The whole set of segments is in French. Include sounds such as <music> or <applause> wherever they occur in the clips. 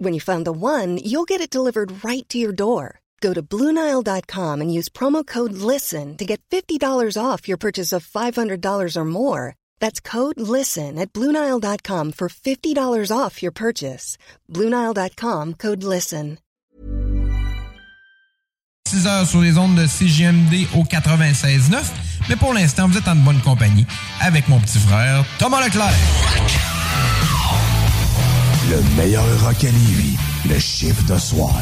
When you find the one, you'll get it delivered right to your door. Go to Bluenile.com and use promo code LISTEN to get $50 off your purchase of $500 or more. That's code LISTEN at Bluenile.com for $50 off your purchase. Bluenile.com code LISTEN. 6 heures sur les ondes de CGMD au 96.9. Mais pour l'instant, vous êtes en bonne compagnie avec mon petit frère Thomas Leclerc. Le meilleur rock à Lévis, le chiffre de soir,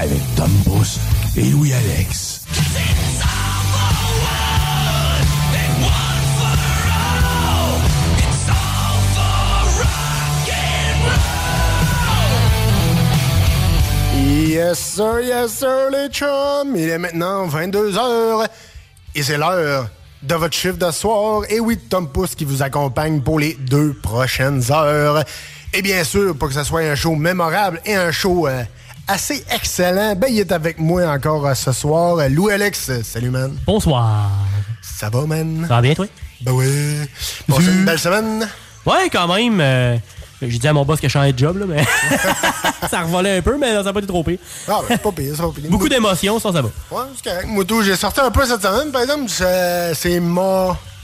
avec Tom Pousse et Louis-Alex. Yes sir, yes sir les chums. Il est maintenant 22h et c'est l'heure de votre chiffre de soir. Et oui, Tom Pousse qui vous accompagne pour les deux prochaines heures. Et bien sûr, pour que ce soit un show mémorable et un show euh, assez excellent, ben il est avec moi encore euh, ce soir. Louis-Alex, euh, salut man. Bonsoir. Ça va man? Ça va bien, toi? Ben oui. Passé une belle semaine? Ouais, quand même. J'ai dit à mon boss que je changeais de job, là, mais <laughs> ça revolait un peu, mais ça n'a pas été trop pire. Ah ben c'est pas pire, c'est pas pire. Beaucoup d'émotions, ça, ça va. Ouais, c'est correct. Moi, j'ai sorti un peu cette semaine, par exemple. C'est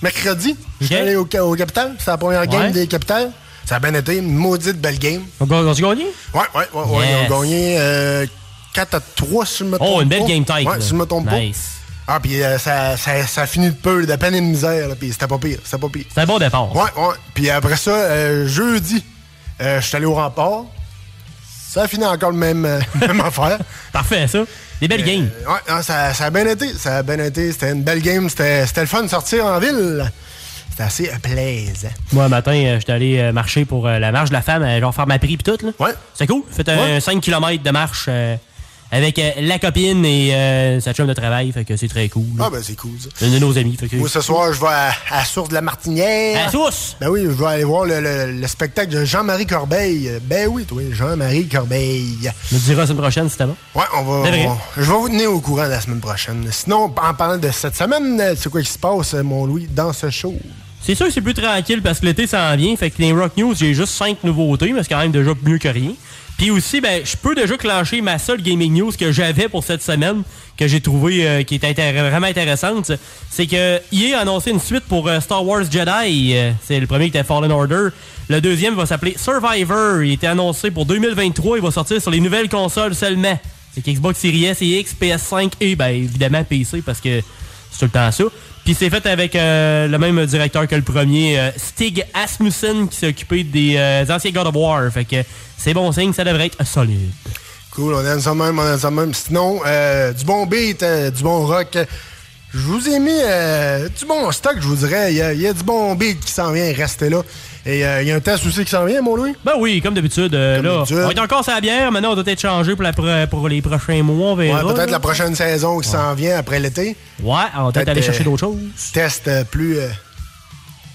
mercredi. Je suis allé au, au Capital. C'est la première game Ouais. des Capitales. Ça a bien été. Une maudite belle game. On a on a gagné? Ouais, ouais, ouais. ouais. Ils ont gagné euh, 4 à 3, si je me trompe Oh, une belle pas. game type. Ouais, là. si je me trompe Nice. pas. Ah, puis euh, ça, ça, ça a fini de peu, de peine et de misère. Puis c'était pas pire. C'était pas pire. C'est un bon départ. Ouais, ouais. Puis après ça, euh, jeudi, euh, je suis allé au rempart. Ça a fini encore le même, euh, <laughs> même affaire. Parfait, ça. Des belles games. Euh, ouais, non, ça, ça a bien été. Ça a bien été. C'était une belle game. C'était c'était le fun de sortir en ville. C'était assez euh, plaisant. Moi, un matin, euh, j'étais allé euh, marcher pour la marche de la femme, genre faire ma prix pis tout. Là. Ouais. C'est cool. Fait un Ouais. 5 km de marche avec la copine et euh, sa chum de travail. Fait que c'est très cool. Ah, ben c'est cool, ça. Une de nos amies. Fait que... Moi, ce soir, je vais à, source de la Martinière. À source? Ben oui, je vais aller voir le, le- le spectacle de Jean-Marie Corbeil. Ben oui, toi, Jean-Marie Corbeil. On me dira la semaine prochaine si t'as bon. Ouais, on va. C'est on- je vais vous tenir au courant la semaine prochaine. Sinon, en parlant de cette semaine, c'est quoi qui se passe, mon Louis, dans ce show? C'est sûr que c'est plus tranquille parce que l'été s'en vient. Fait que les Rock News, j'ai juste 5 nouveautés, mais c'est quand même déjà mieux que rien. Puis aussi, ben, je peux déjà clencher ma seule gaming news que j'avais pour cette semaine, que j'ai trouvé euh, qui intér- vraiment intéressante. C'est que EA a annoncé une suite pour euh, Star Wars Jedi. C'est le premier qui était Fallen Order. Le deuxième va s'appeler Survivor. Il était annoncé pour 2023. Il va sortir sur les nouvelles consoles seulement. C'est Xbox Series S et X, PS5 et ben, évidemment PC parce que c'est tout le temps ça. Puis c'est fait avec euh, le même directeur que le premier, euh, Stig Asmussen, qui s'est occupé des euh, anciens God of War. Fait que c'est bon signe, ça devrait être solide. Cool, on aime ça même, on aime ça même. Sinon, du bon beat, du bon rock. Je vous ai mis du bon stock, je vous dirais. Il y, y a du bon beat qui s'en vient, restez là. Et euh, il y a un test aussi qui s'en vient, mon Louis? Ben oui, comme d'habitude. euh, là, on est encore sur la bière, maintenant on doit être changé pour, la pro- pour les prochains mois, on verra. Ouais, peut-être la prochaine saison qui s'en vient après l'été. Ouais, on va peut-être aller euh, chercher d'autres choses. Test euh, plus. euh,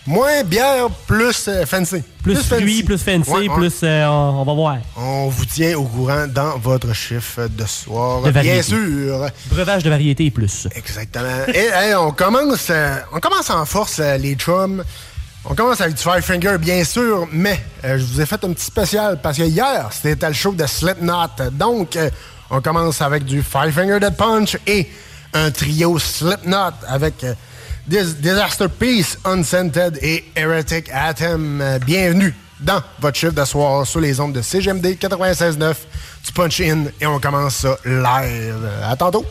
moins bière, plus euh, fancy. Plus fruits, plus fancy, Ouais, plus... euh, on, on va voir. On vous tient au courant dans votre chiffre de soir. De. Bien sûr. Breuvage de variété et plus. Exactement. Et hey, on commence euh, on commence en force, euh, les chums. On commence avec du Five Finger, bien sûr, mais euh, je vous ai fait un petit spécial parce que hier, c'était le show de Slipknot. Donc, euh, on commence avec du Five Finger Dead Punch et un trio Slipknot avec euh, Dis- Disaster Peace, Unscented et Heretic Atom. Bienvenue dans votre chiffre de soir sur les ondes de CGMD 96.9 du Punch In et on commence ça live. À tantôt.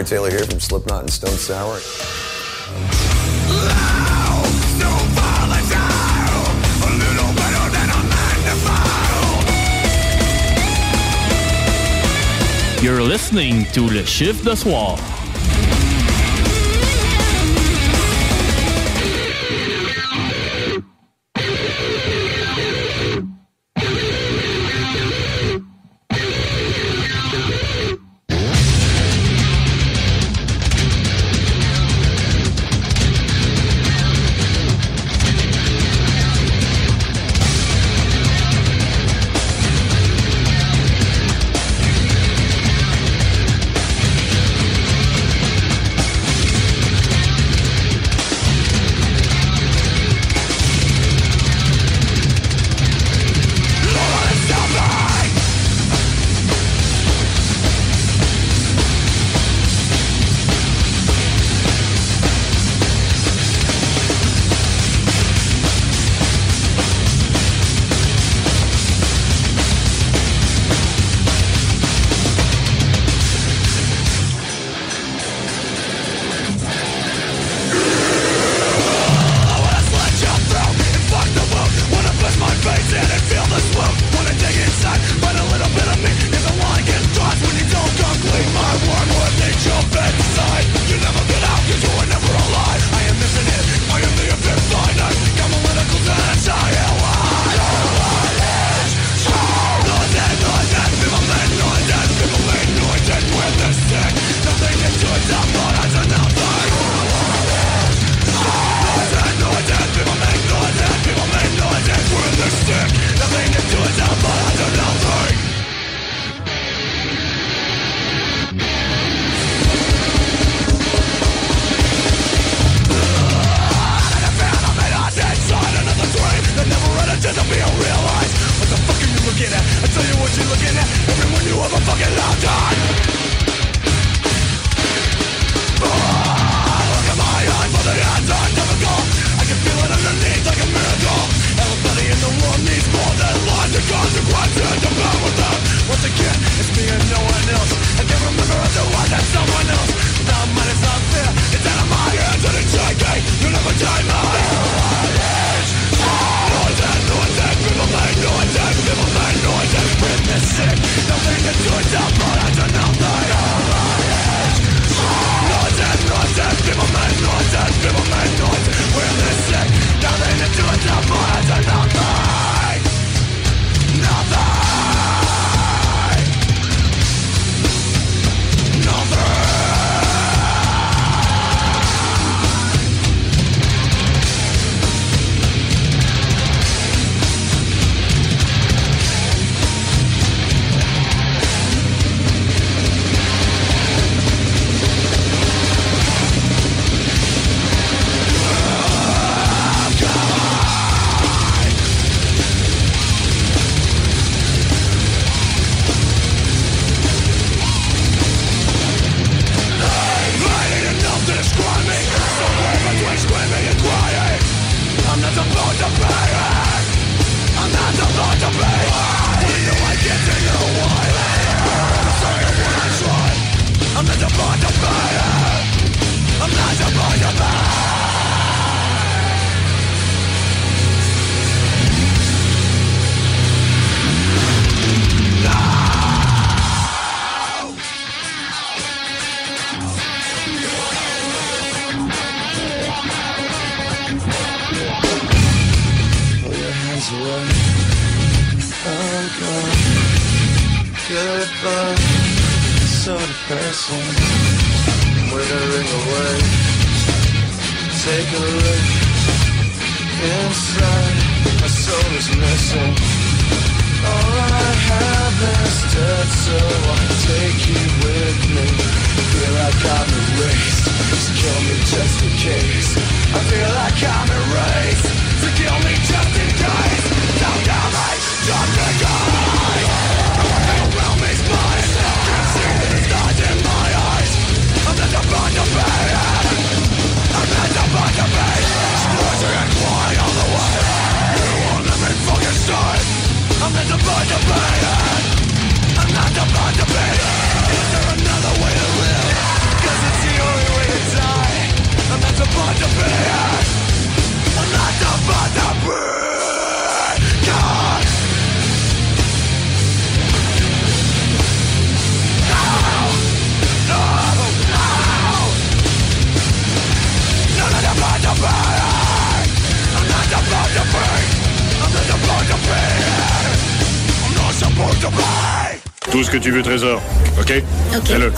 Corey Taylor here from Slipknot and Stone Sour. You're listening to Le Chiffre de Soir.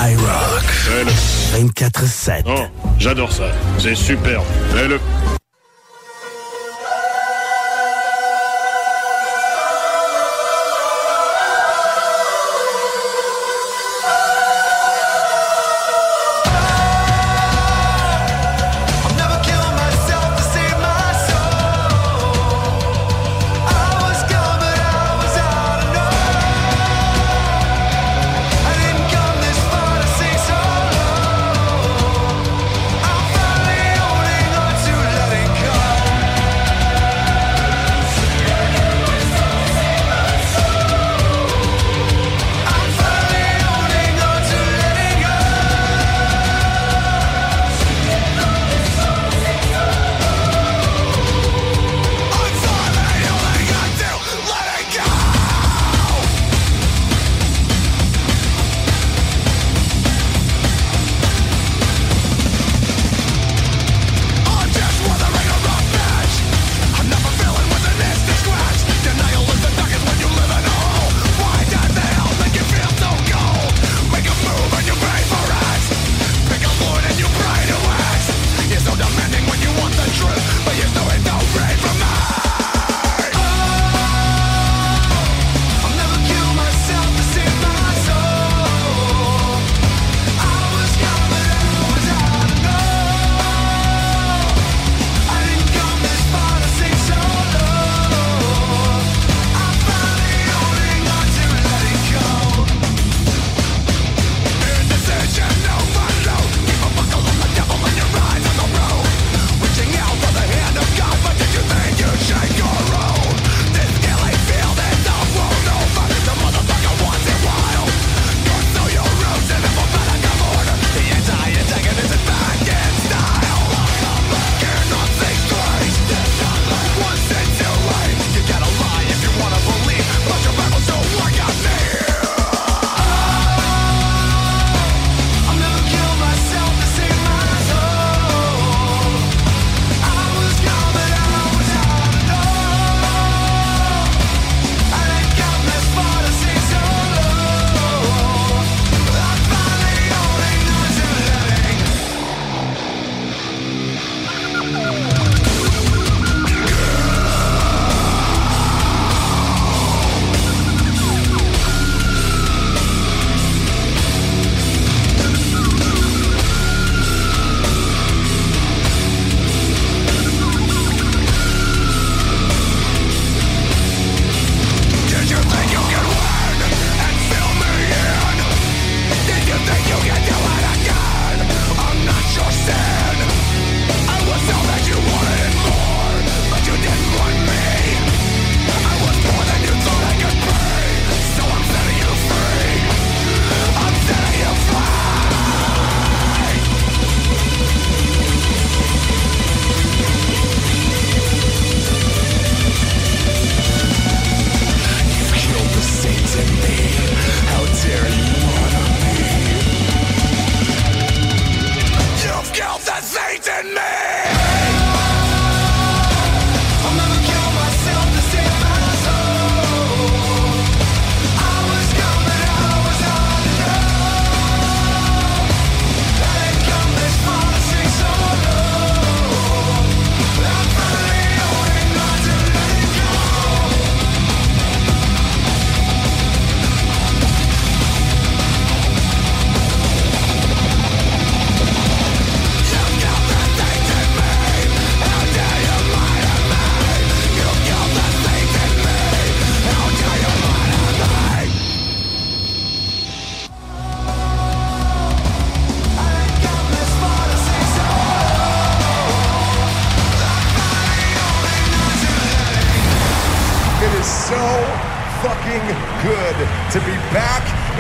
OK. Fais-le. I rock. Fais-le. 24-7. Oh, j'adore ça. C'est super. Fais-le.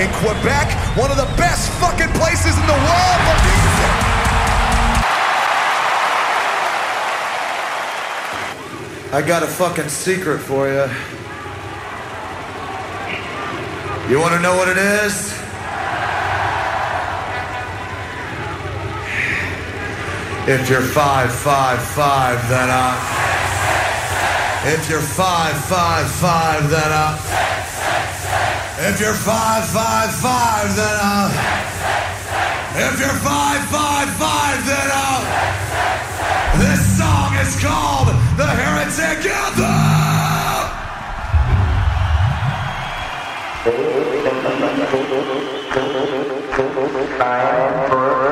In Quebec, one of the best fucking places in the world for music. I got a fucking secret for you. You want to know what it is? If you're five, five, five, then uh. If you're five, five, five, then uh. If you're five, five, five, then uh. If you're five, five, five, then uh. This song is called The Heretic Anthem. Are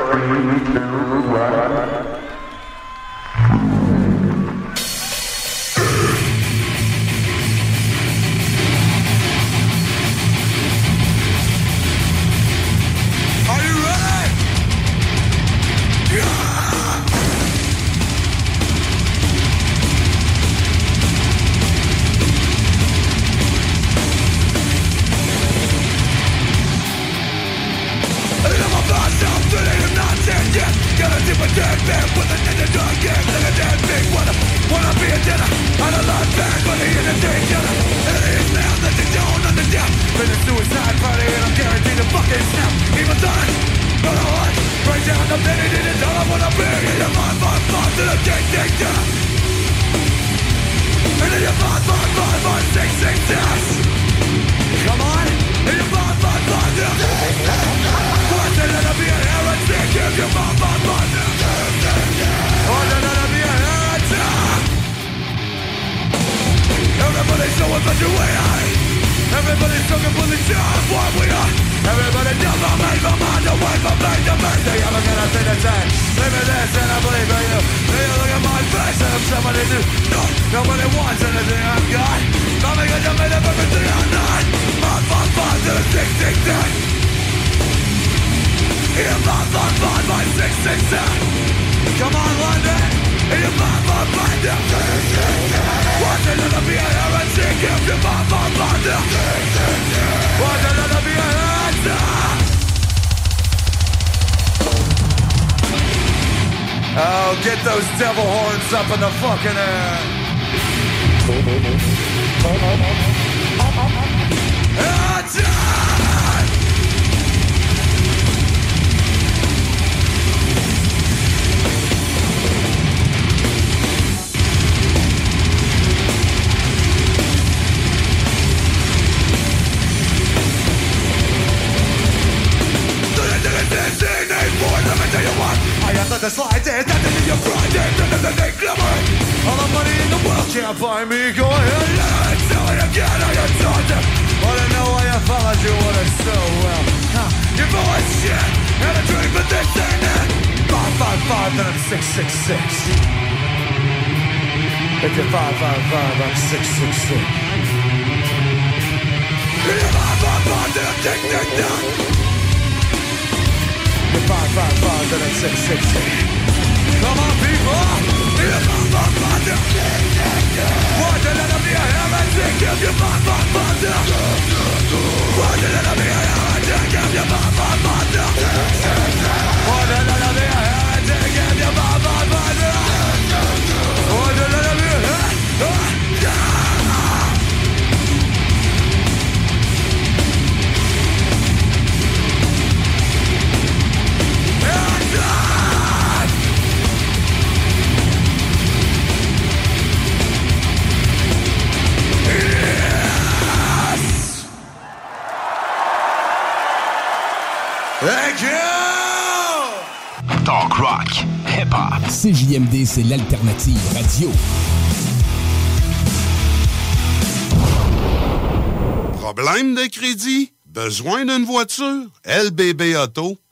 man with a ninja dog game. Like a dead big wanna, wanna be a dinner. On a lot back, but he in a day killer. And it is now that you don't understand. Been a suicide party and I'm guaranteed to fucking snap. Even done, but I want. Right down the penny, didn't tell I wanna be. And you're my, my, my, to the king, king, king. And then you're my, my, my, my, six, six, six. Come on, and you're my, my, my, What's it gonna be a heretic if you're my, my, my, What's Everybody's so infatuated Everybody's so completely sure of what we are. Everybody never made my mind away from me to me They ever gonna say the same Leave me this and I believe in you. Then you look at my face and I'm somebody new? No, nobody wants anything I've got. Because you made up everything I'm not. I'm fun, fun to the six, six, six. You're fun, fun, fun, my six, six, six. Come on, London You're fun, fun, fun, to six, six, six What's it gonna be a heretic if you're fun, fun, fun, to six, six, six What's it gonna be a heretic Oh, get those devil horns up in the fucking air. that is like this Nothing in your pride, nothing that they glamour All the money in the world can't buy me Go ahead, let's do it again, I am taunted But I know I have followed you, what it so well huh. full of shit, and a dream but this ain't it 555, then I'm 666 If you're 555, I'm 666 You're 555, then I'm 666 five, five, five, and then six, six, six. Come on, people! Be a? CJMD, c'est l'alternative radio. Problème de crédit? Besoin d'une voiture? LBB Auto?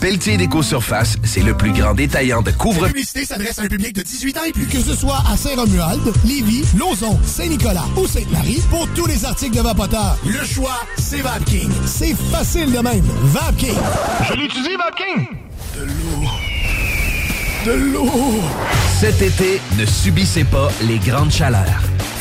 Pelletier Déco Surface, c'est le plus grand détaillant de couvre La publicité s'adresse à un public de 18 ans et plus. Que ce soit à Saint-Romuald, Lévis, Lauson, Saint-Nicolas ou Sainte-Marie, pour tous les articles de Vapoteur, le choix, c'est VapKing. C'est facile de même. VapKing. Je l'utilise, VapKing. De l'eau. De l'eau. Cet été, ne subissez pas les grandes chaleurs.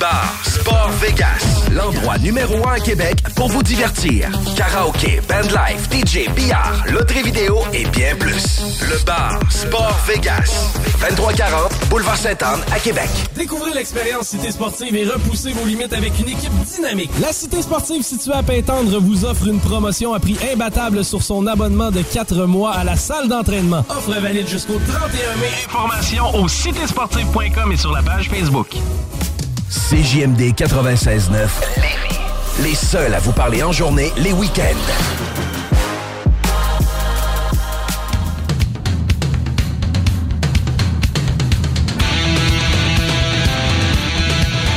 Bar Sport Vegas, l'endroit numéro un à Québec pour vous divertir. Karaoke, bandlife, DJ, billard, loterie vidéo et bien plus. Le bar Sport Vegas, 2340 Boulevard Sainte-Anne à Québec. Découvrez l'expérience Cité Sportive et repoussez vos limites avec une équipe dynamique. La Cité Sportive située à Pintendre vous offre une promotion à prix imbattable sur son abonnement de 4 mois à la salle d'entraînement. Offre valide jusqu'au 31 mai. Informations au citésportive.com et sur la page Facebook. CJMD 96.9, Lévis. Les seuls à vous parler en journée, les week-ends.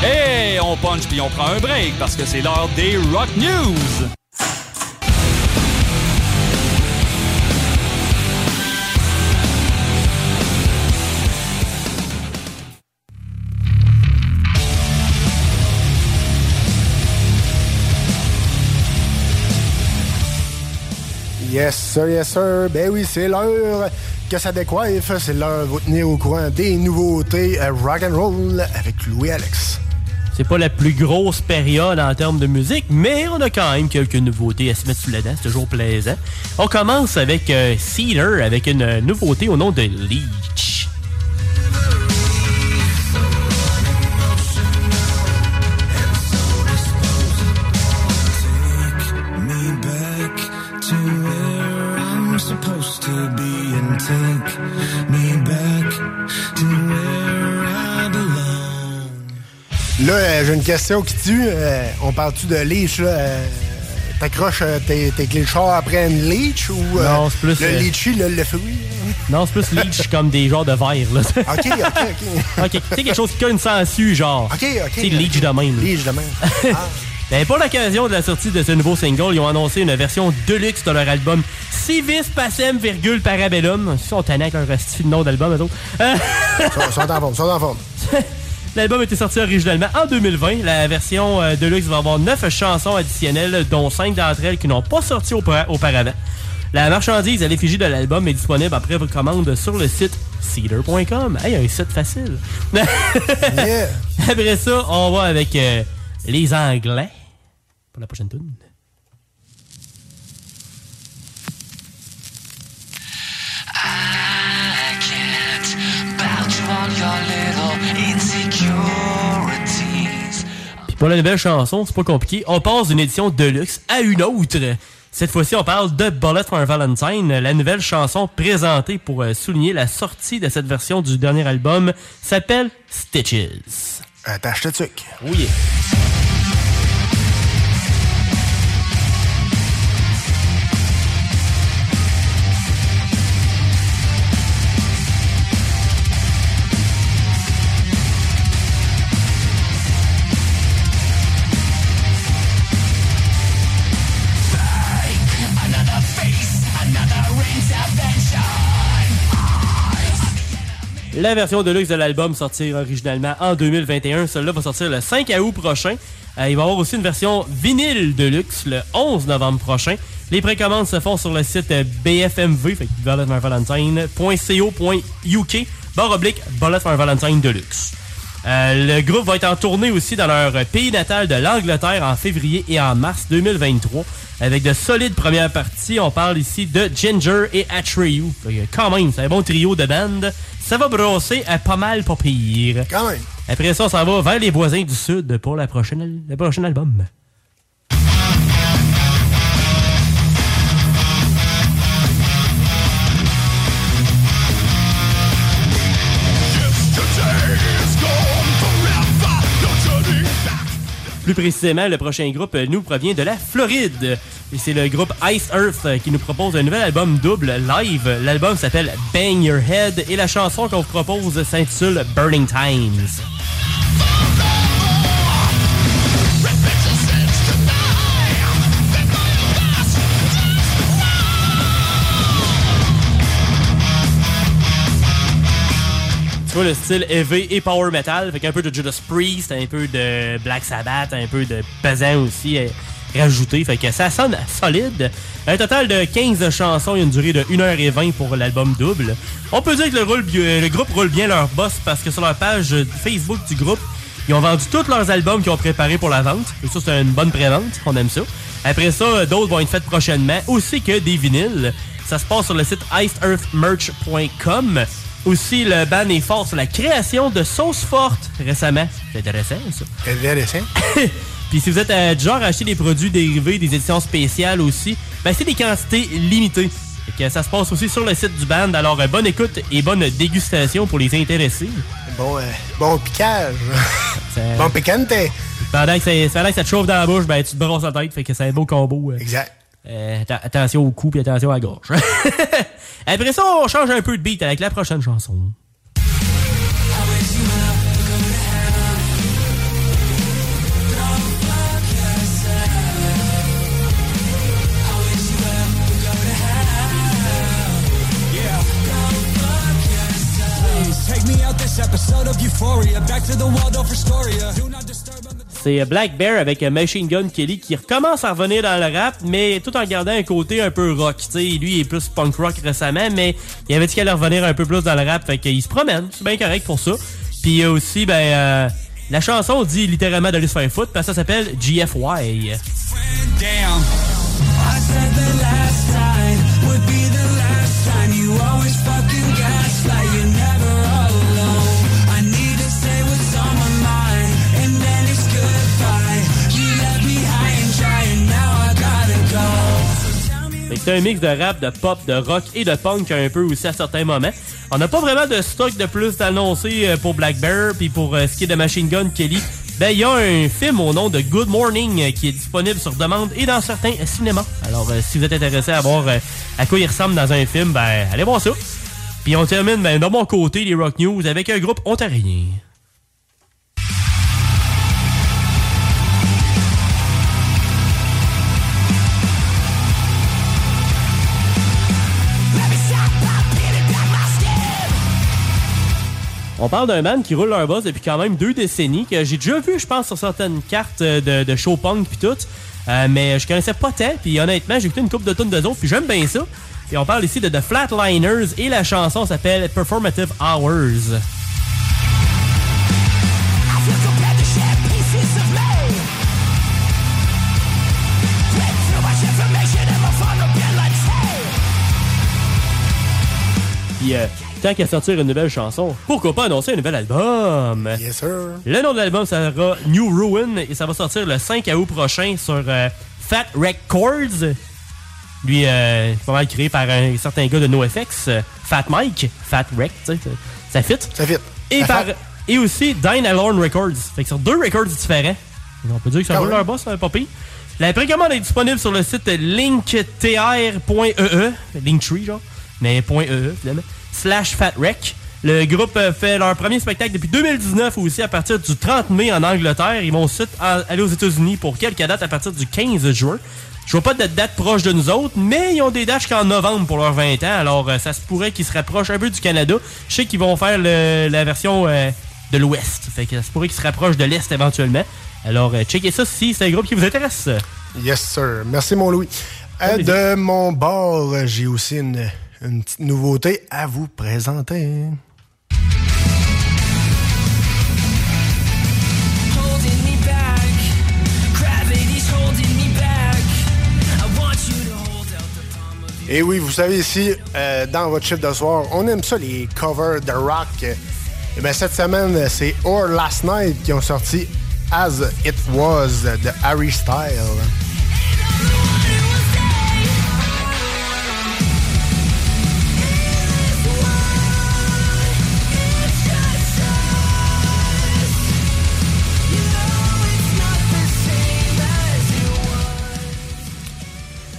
Et on punch puis on prend un break parce que c'est l'heure des Rock News. Yes, sir, yes, sir. Ben oui, c'est l'heure que ça décoiffe. C'est l'heure de vous tenir au courant des nouveautés euh, rock and roll avec Louis Alex. C'est pas la plus grosse période en termes de musique, mais on a quand même quelques nouveautés à se mettre sous la dent. C'est toujours plaisant. On commence avec euh, Cedar, avec une nouveauté au nom de Leech. J'ai une question qui tue. Euh, on parle-tu de leech, là? Euh, T'accroches euh, tes, tes après une leech ou Non, c'est plus, le litchi, le, le fruit? Non, c'est plus Leech comme des genres de verre, là. <laughs> OK, OK, OK. <laughs> Ok, tu sais, quelque chose qui a une sangsue, genre. OK, OK. Sais, Leech de même. Leech de même. <laughs> Ben, pour l'occasion de la sortie de ce nouveau single, ils ont annoncé une version deluxe de leur album Civis Pacem, virgule Parabellum. Ils sont tannés avec leur style de nom d'album, eux autres. Ils sont en forme, sont en forme. L'album a été sorti originalement en 2020. La version euh, Deluxe va avoir 9 chansons additionnelles, dont 5 d'entre elles qui n'ont pas sorti aupa- auparavant. La marchandise à l'effigie de l'album est disponible après votre commande sur le site cedar.com. Hey, un site facile. <laughs> Après ça, on va avec euh, les Anglais pour la prochaine tune. I can't bow to all your little Pour la nouvelle chanson, c'est pas compliqué. On passe d'une édition deluxe à une autre. Cette fois-ci, on parle de Bullet for Valentine, la nouvelle chanson présentée pour euh, souligner la sortie de cette version du dernier album s'appelle Stitches. Attache le truc. Oui. La version deluxe de l'album sortir originalement en 2021. Celle-là va sortir le 5 août prochain. Euh, il va y avoir aussi une version vinyle deluxe le 11 novembre prochain. Les précommandes se font sur le site euh, BFMV, fait que bulletforvalentine.co.uk, barre oblique Valentine Deluxe. Euh, le groupe va être en tournée aussi dans leur pays natal de l'Angleterre en février et en mars 2023 avec de solides premières parties. On parle ici de Ginger et Atreyu. Quand même, c'est un bon trio de band. Ça va brosser à pas mal pas pire. Quand même. Après ça, on s'en va vers les voisins du Sud pour la prochaine, le prochain album. Plus précisément, le prochain groupe euh, nous provient de la Floride. Et c'est le groupe Ice Earth euh, qui nous propose un nouvel album double live. L'album s'appelle Bang Your Head et la chanson qu'on vous propose s'intitule Burning Times. Le style heavy et power metal, fait qu'un peu de Judas Priest, un peu de Black Sabbath, un peu de pesant aussi euh, rajouté, fait que ça sonne solide. Un total de 15 chansons et une durée de 1h20 pour l'album double. On peut dire que euh, le groupe roule bien leur boss parce que sur leur page Facebook du groupe, ils ont vendu tous leurs albums qu'ils ont préparés pour la vente. Et ça, c'est une bonne pré-vente. On aime ça. Après ça, d'autres vont être faites prochainement, aussi que des vinyles. Ça se passe sur le site iceearthmerch.com. Aussi, le band est fort sur la création de sauces fortes récemment. C'est intéressant, ça. Intéressant. <laughs> Puis si vous êtes euh, du genre à acheter des produits dérivés, des éditions spéciales aussi, ben c'est des quantités limitées. Fait que ça se passe aussi sur le site du band. Alors, euh, bonne écoute et bonne dégustation pour les intéressés. Bon, euh, bon piquage. <laughs> Ça- Bon picante. Pendant que, ça, pendant que ça te chauffe dans la bouche, ben tu te brosses la tête. Fait que c'est un beau combo. euh. Exact. Euh, attention au cou puis attention à la gorge. <laughs> Après ça, on change un peu de beat avec la prochaine chanson. Episode of Euphoria. Back to the Waldorf Astoria. Do not disturb C'est Black Bear avec Machine Gun Kelly qui recommence à revenir dans le rap, mais tout en gardant un côté un peu rock. Lui il est plus punk rock récemment, mais il avait dit qu'il allait revenir un peu plus dans le rap, fait qu'il se promène. C'est bien correct pour ça. Puis aussi, ben, euh, la chanson dit littéralement d'aller se faire foutre, parce que ça s'appelle GFY. C'est un mix de rap, de pop, de rock et de punk un peu aussi à certains moments. On n'a pas vraiment de stock de plus d'annoncer euh, pour Black Bear puis pour euh, ce qui est de Machine Gun Kelly. Ben, il y a un film au nom de Good Morning euh, qui est disponible sur demande et dans certains cinémas. Alors, si vous êtes intéressé à voir à quoi il ressemble dans un film, ben, allez voir ça. Puis on termine ben, de mon côté, les Rock News, avec un groupe ontarien. On parle d'un band qui roule leur boss depuis quand même deux décennies, que j'ai déjà vu, je pense, sur certaines cartes euh, de, de show punk puis tout. Euh, mais je connaissais pas tant, puis honnêtement, j'ai écouté une coupe de tonnes de autres, puis j'aime bien ça. Et on parle ici de The Flatliners, et la chanson s'appelle Performative Hours. Euh, tant qu'à sortir une nouvelle chanson, pourquoi pas annoncer un nouvel album? Yes, sir. Le nom de l'album sera New Ruin et ça va sortir le 5 août prochain sur euh, Fat Records. Lui, euh, pas mal créé par un certain gars de NoFX, euh, Fat Mike, Fat Rec, tu sais, ça fit. Ça fit. Et, par, et aussi Dine Alone Records. Fait que sur deux records différents. On peut dire que ça Ah roule leur boss, pas pire. La précommande est disponible sur le site linktr.ee, E Linktree, genre, mais .ee, finalement, slash fatrec. Le groupe euh, fait leur premier spectacle depuis 2019 aussi à partir du 30 mai en Angleterre. Ils vont ensuite aller aux États-Unis pour quelques dates à partir du 15 juin. Je vois pas de date proche de nous autres, mais ils ont des dates jusqu'en novembre pour leurs 20 ans. Alors, euh, ça se pourrait qu'ils se rapprochent un peu du Canada. Je sais qu'ils vont faire le- la version euh, de l'Ouest. Fait que ça se pourrait qu'ils se rapprochent de l'Est éventuellement. Alors, checkez ça si c'est un groupe qui vous intéresse. Yes, sir. Merci, mon Louis. De mon bord, j'ai aussi une, une petite nouveauté à vous présenter. Et oui, vous savez, ici, euh, dans votre chiffre de soir, on aime ça, les covers de rock. Et bien, cette semaine, c'est Or Last Night qui ont sorti As It Was de Harry Style.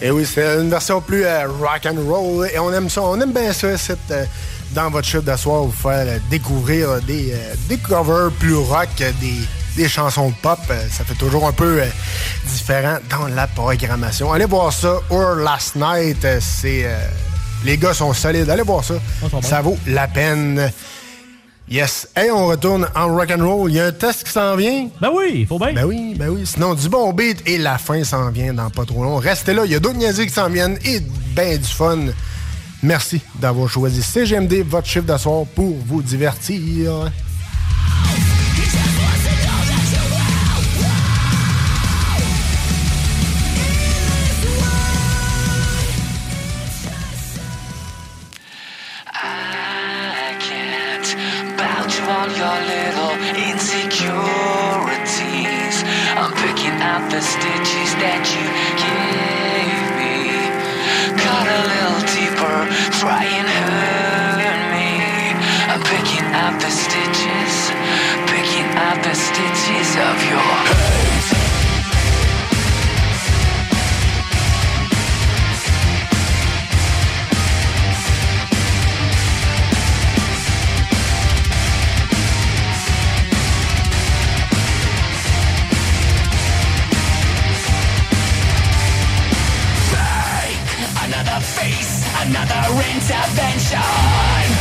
Et oui, c'est une version plus euh, rock and roll et on aime ça, on aime bien ça, c'est euh, dans votre chiffre de soir vous faire euh, découvrir des, euh, des covers plus rock, des, des chansons de pop. Ça fait toujours un peu différent dans la programmation. Allez voir ça, Or Last Night, c'est les gars sont solides. Allez voir ça, ça vaut la peine. Yes. Hey, on retourne en rock and roll. Il y a un test qui s'en vient. Ben oui, il faut bien. Ben oui, ben oui. Sinon, du bon beat et la fin s'en vient dans pas trop long. Restez là, il y a d'autres niaiseries qui s'en viennent et ben du fun. Merci d'avoir choisi CGMD, votre chiffre de soir, pour vous divertir. Your little insecurities. I'm picking out the stitches that you gave me. Cut a little deeper, try and hurt me. I'm picking out the stitches, picking out the stitches of your another intervention.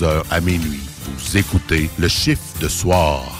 22h à minuit. Vous écoutez le chiffre de soir.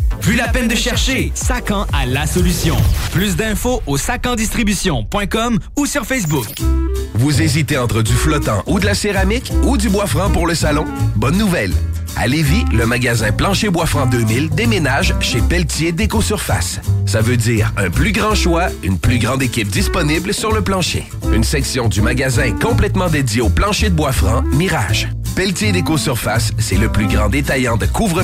Plus la peine de chercher, Sacan a la solution. Plus d'infos au sacandistribution.com ou sur Facebook. Vous hésitez entre du flottant ou de la céramique ou du bois franc pour le salon? Bonne nouvelle! À Lévis, le magasin Plancher Bois Franc 2000 déménage chez Pelletier Déco Surface. Ça veut dire un plus grand choix, une plus grande équipe disponible sur le plancher. Une section du magasin complètement dédiée au plancher de bois franc Mirage. Pelletier Déco Surface, c'est le plus grand détaillant de couvre...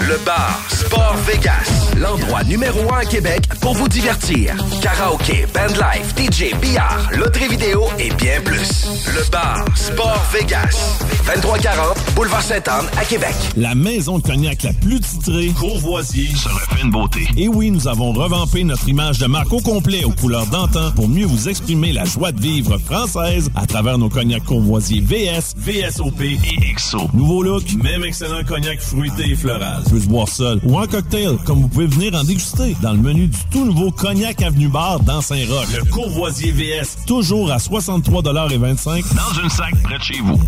le bar Sport Vegas, l'endroit numéro un à Québec pour vous divertir. Karaoke, bandlife, DJ, billard, loterie vidéo et bien plus. Le bar Sport Vegas, 2340 Boulevard Sainte-Anne à Québec. La maison de cognac la plus titrée, Courvoisier, se refait une beauté. Et oui, nous avons revampé notre image de marque au complet aux couleurs d'antan pour mieux vous exprimer la joie de vivre française à travers nos cognacs Courvoisier VS, VSOP et XO. Nouveau look, même excellent cognac fruité et floral. Peut se boire seul ou en cocktail, comme vous pouvez venir en déguster dans le menu du tout nouveau Cognac Avenue Bar dans Saint-Roch. Le Courvoisier VS, toujours à 63,25 dans une sac près de chez vous.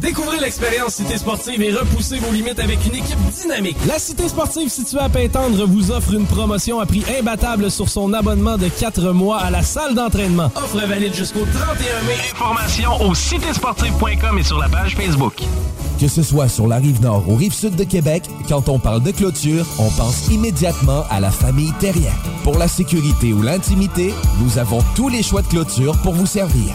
Découvrez l'expérience Cité Sportive et repoussez vos limites avec une équipe dynamique. La Cité Sportive située à Pintendre vous offre une promotion à prix imbattable sur son abonnement de 4 mois à la salle d'entraînement. Offre valide jusqu'au 31 mai. Informations au citésportive.com et sur la page Facebook. Que ce soit sur la rive nord ou rive sud de Québec, quand on parle de clôture, on pense immédiatement à la famille Terrien. Pour la sécurité ou l'intimité, nous avons tous les choix de clôture pour vous servir.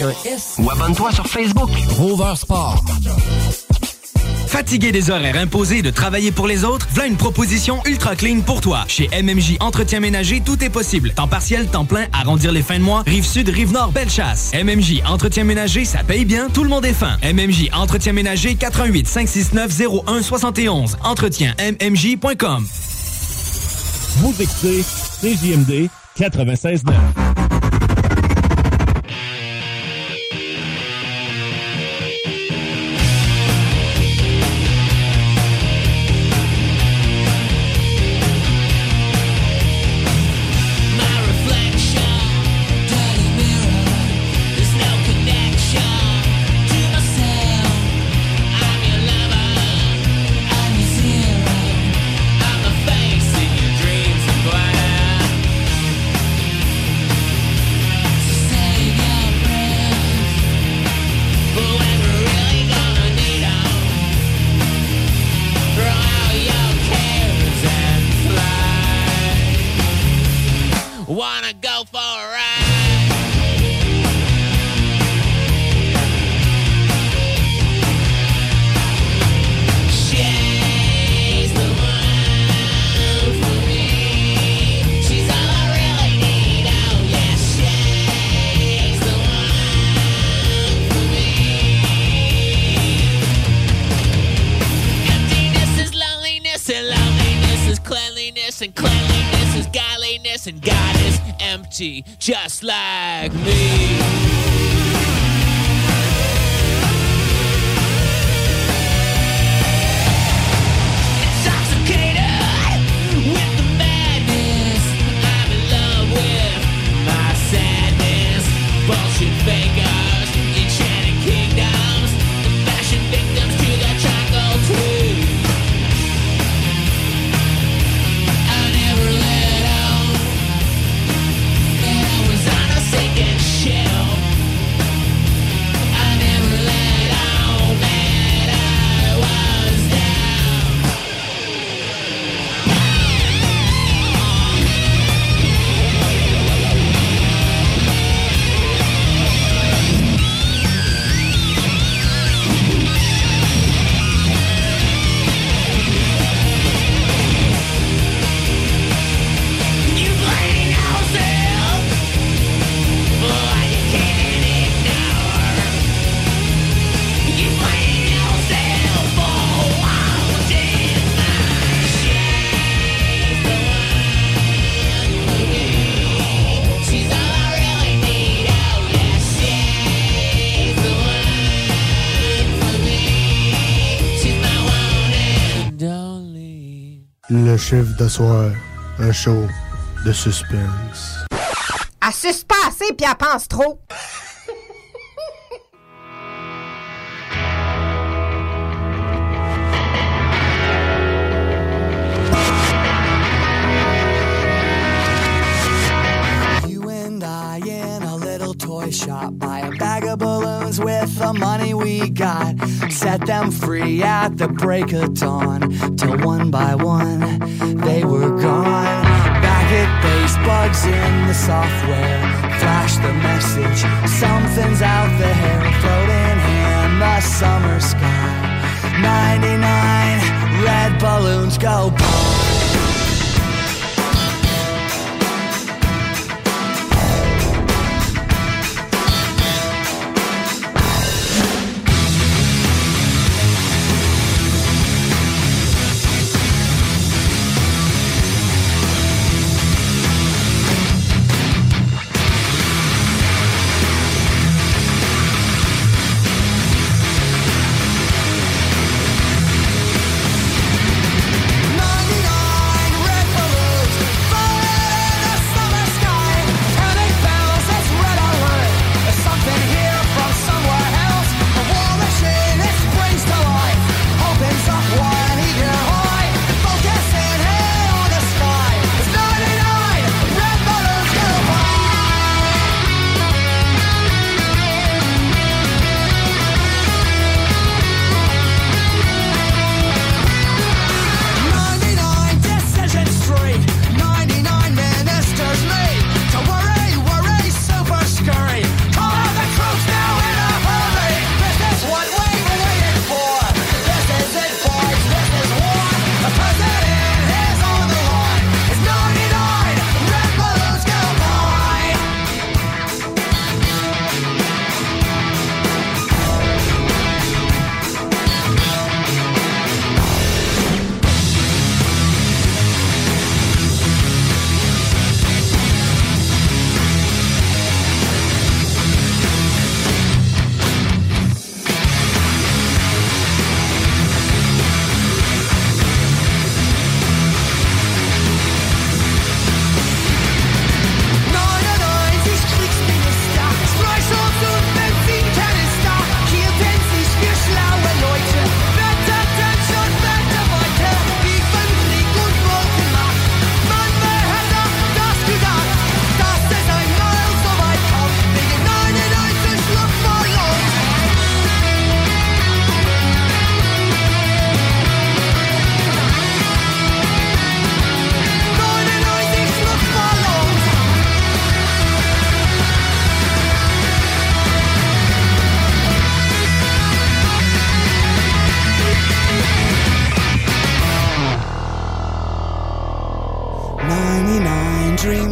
un S. Ou abonne-toi sur Facebook. Rover Sport. Fatigué des horaires imposés de travailler pour les autres, voilà une proposition ultra clean pour toi. Chez MMJ Entretien Ménager, tout est possible. Temps partiel, temps plein, arrondir les fins de mois, rive sud, rive nord, belle chasse. MMJ Entretien Ménager, ça paye bien, tout le monde est fin. MMJ Entretien Ménager, 88 569 01 71. Entretien MMJ.com. Vous écoutez CJMD 96.9. Le chiffre de soir, un show de suspense. Pas assez puis elle pense trop. You and I in a little toy shop a balloons with the money we got. Set them free at the break of dawn. Till one by one they were gone. Back at base, bugs in the software. Flash the message. Something's out there floating in the summer sky. 99 red balloons go boom.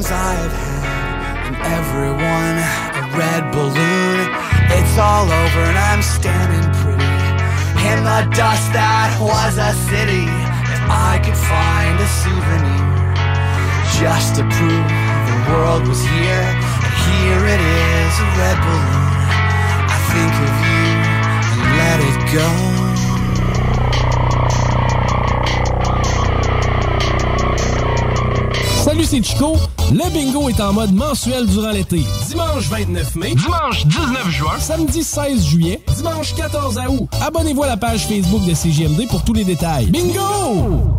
I've had, and everyone a red balloon. It's all over, and I'm standing pretty in the dust that was a city. If I could find a souvenir just to prove the world was here, and here it is, a red balloon. I think of you and let it go. Salut, c'est Chico. Le bingo est en mode mensuel durant l'été. Dimanche 29 mai. Dimanche 19 juin. Samedi 16 juillet. Dimanche 14 août. Abonnez-vous à la page Facebook de CGMD pour tous les détails. Bingo!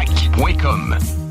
Kingswayfrac.com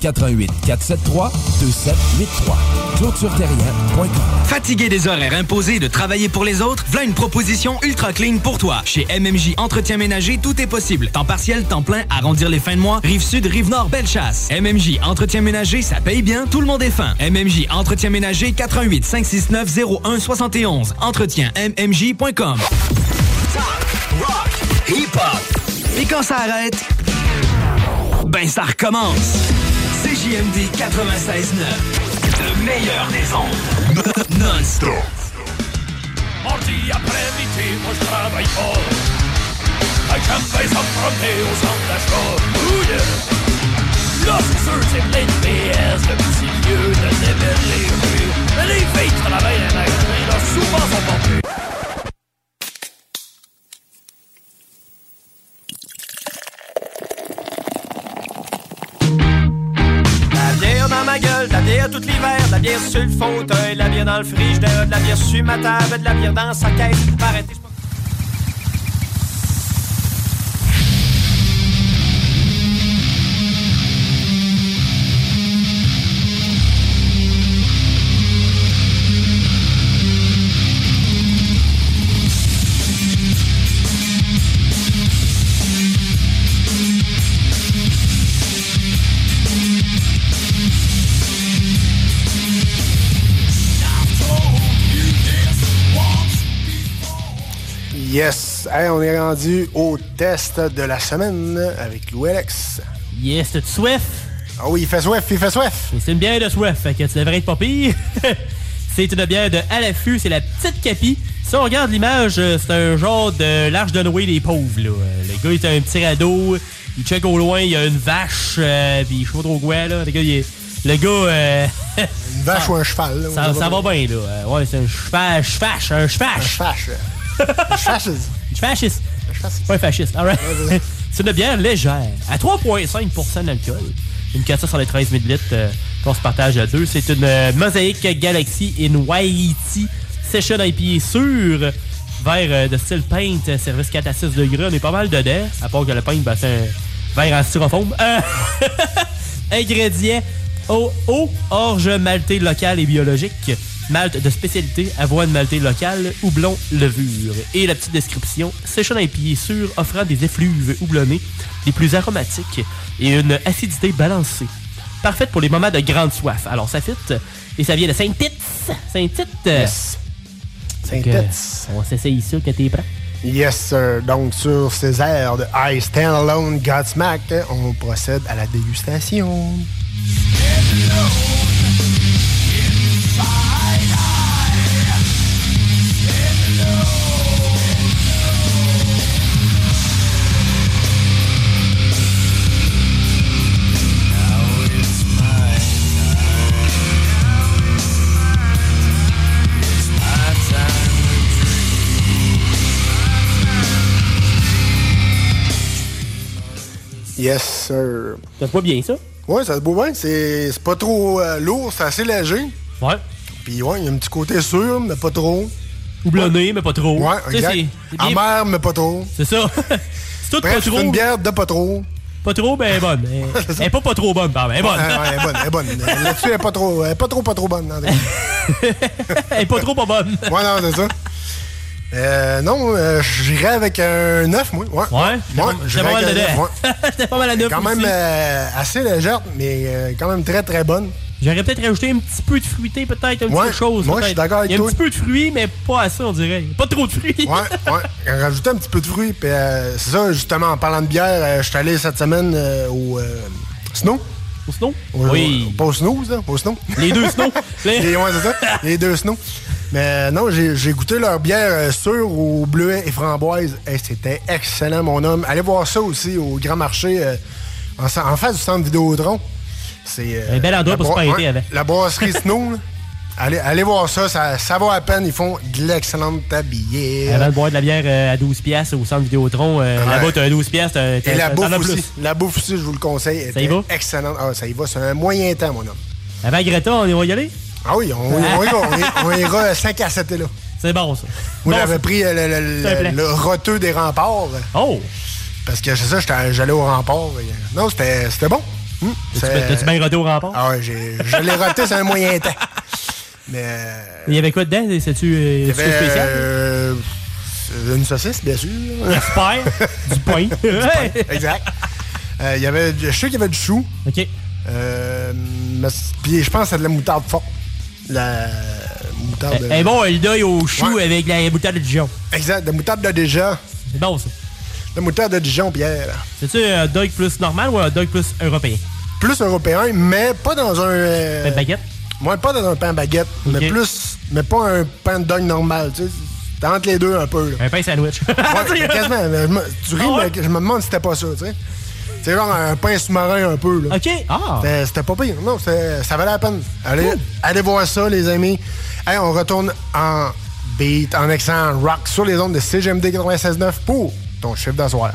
88 473 2783. ClôtureTerrien.com. Fatigué des horaires imposés de travailler pour les autres, voilà une proposition ultra clean pour toi. Chez MMJ Entretien Ménager, tout est possible. Temps partiel, temps plein, arrondir les fins de mois, rive sud, rive nord, belle chasse. MMJ Entretien Ménager, ça paye bien, tout le monde est fin. MMJ Entretien Ménager, 88 569 01 71. Entretien MMJ.com. Rock, hip-hop. Et quand ça arrête? Ben ça recommence. CJMD 96.9, le meilleur des ondes. Non-stop. Mardi après-midi, moi je travaille fort. Avec champagne sans promener au centre d'achat. Ouh yeah! Là, c'est sûr, c'est plein de PS, le petit lieu de débile les rues. Mais les filles travaillent à magasin, là, souvent sont pas ma gueule, de la bière tout l'hiver, de la bière sur le fauteuil, de la bière dans le frigidaire, de la bière sur ma table, de la bière dans sa caisse. Arrêtez, Yes! Hey, on est rendu au test de la semaine avec Lou Alex. Yes, t'as-tu soif? Ah oui, il fait soif, il fait soif. C'est une bière de soif, fait que tu devrais être pas pire. <laughs> c'est une bière de à l'affût, c'est la petite capi. Si on regarde l'image, euh, c'est un genre de l'arche de Noé des pauvres. Là. Euh, Le gars, il est un petit radeau, il check au loin, il y a une vache, euh, puis je sais pas trop quoi. Là. Le gars, il est- le gars euh, Une vache <laughs> ou un cheval. là, ça, va bien, là. Ouais, c'est un cheval, chevache, un chevache. Un chevache. Fasciste. Fasciste. Pas un fasciste, alright. <laughs> c'est une bière légère, à 3,5% d'alcool. Une 473 ml euh, qu'on se partage à deux. C'est une euh, Mosaic Galaxy in Waiti Session IPA sur verre euh, de style paint, euh, service 4 à 6 degrés. On est pas mal dedans, à part que le paint, ben, c'est un verre en styrofoam. Euh, <laughs> Ingrédients eau, eau, orge maltais local et biologique, malte de spécialité, avoine maltais locale, houblon, levure. Et la petite description, session IPA sûr offrant des effluves houblonnés les plus aromatiques et une acidité balancée. Parfaite pour les moments de grande soif. Alors ça fit et ça vient de Saint-Tite. Saint-Tite. Yes. Euh, On s'essaye ça que t'es prêt. Yes, sir. Donc, sur ces airs de I Stand Alone Godsmack, on procède à la dégustation. Yes, sir. Ça se voit bien, ça? Ouais, ça se voit bien. C'est pas trop euh, lourd, c'est assez léger. Ouais. Puis ouais, il y a un petit côté sûr, mais pas trop. Houblonné, mais pas trop. Ouais, exact. c'est bien- Amer, mais pas trop. C'est ça. <laughs> c'est tout Bref, pas c'est trop. une bière de pas trop. Pas trop, ben elle est bonne. Elle- <laughs> Elle est pas pas trop bonne, pardon. Elle est bonne. Elle est bonne, elle est bonne. <laughs> Là-dessus, elle est pas trop, elle est pas trop, pas trop bonne. Elle est pas trop pas bonne. Ouais, non, c'est ça. Euh, non, euh, j'irais avec un 9, moi. Ouais. Ouais? J'irais pas mal neuf, ouais. <laughs> C'était pas mal à neuf Quand même euh, assez légère, mais euh, quand même très, très bonne. J'aurais peut-être rajouté un petit peu de fruité, peut-être, un Ouais, petit chose. moi, je suis d'accord avec Il y a toi. un petit peu de fruits, mais pas assez, on dirait. Pas trop de fruits. Ouais, ouais. <laughs> Rajouter un petit peu de fruits. Puis c'est ça, justement, en parlant de bière, je suis allé cette semaine au Snow. Au Snow? Au- Oui. au- Pas au Snooze, là, au Snow. Les deux Snow. Les- <laughs> Les, ouais, c'est ça. Les deux Snow. Mais non, j'ai goûté leur bière euh, sûre au bleuet et framboise. C'était excellent, mon homme. Allez voir ça aussi au Grand Marché, euh, en, en face du centre Vidéotron. C'est euh, Un bel endroit pour se avec. La brasserie <laughs> Snow. Allez, allez voir ça, ça, ça vaut à peine. Ils font de l'excellente bière. Avant de boire de la bière à 12 piastres au centre Vidéotron, euh, Ouais. là-bas, t'as un 12 piastres, t'as- Et la bouffe as aussi. plus. La bouffe aussi, je vous le conseille. Ça y va? Excellente. Ah, ça y va. C'est un moyen temps, mon homme. Avant Greta, on va y aller? Ah oui, on, on ira, on, ira- on ira 5 à 7 là. C'est bon, ça. Moi, Bon, j'avais pris euh, le, roteux des remparts. Oh! Parce que c'est ça, j'étais- j'allais au rempart. euh, Non, c'était c'était bon. Hum, T'as-tu bien- T'as-tu bien rodé au rempart? Ah j'ai- je l'ai roté, c'est un moyen temps. Mais. euh, Il y avait quoi dedans? C'est-tu euh, spécial? euh, une saucisse, bien sûr. Super. <laughs> du pain. Du pain, exact. Euh, il y avait, je sais qu'il y avait du chou. OK. Euh, mais puis je pense que c'est de la moutarde forte. La moutarde. Eh bon, le deuil au chou Ouais. avec la bouteille de Dijon. Exact, la moutarde de déjà. C'est bon, ça. Le moutarde de Dijon, Pierre. C'est-tu un dog plus normal ou un dog plus européen? Plus européen, mais pas dans un... euh, Pain baguette? Ouais, pas dans un pain baguette, mais plus... Mais pas un pain de dog normal, tu sais. C'est entre les deux un peu, là. Un pain sandwich. Ouais, quasiment. <laughs> je tu ris, Ah ouais? mais je me demande si c'était pas ça, tu sais. C'est genre un pain sous-marin un peu, là. OK, ah! C'était- pas pire. Non, ça valait la peine. Allez, allez voir ça, les amis. Hey, on retourne en beat, en excellent rock sur les ondes de CGMD 96.9 pour ton chiffre d'asseoir.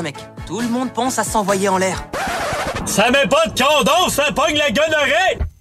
mec. Tout le monde pense à s'envoyer en l'air. Ça met pas de condom, ça pogne la gonorrhée!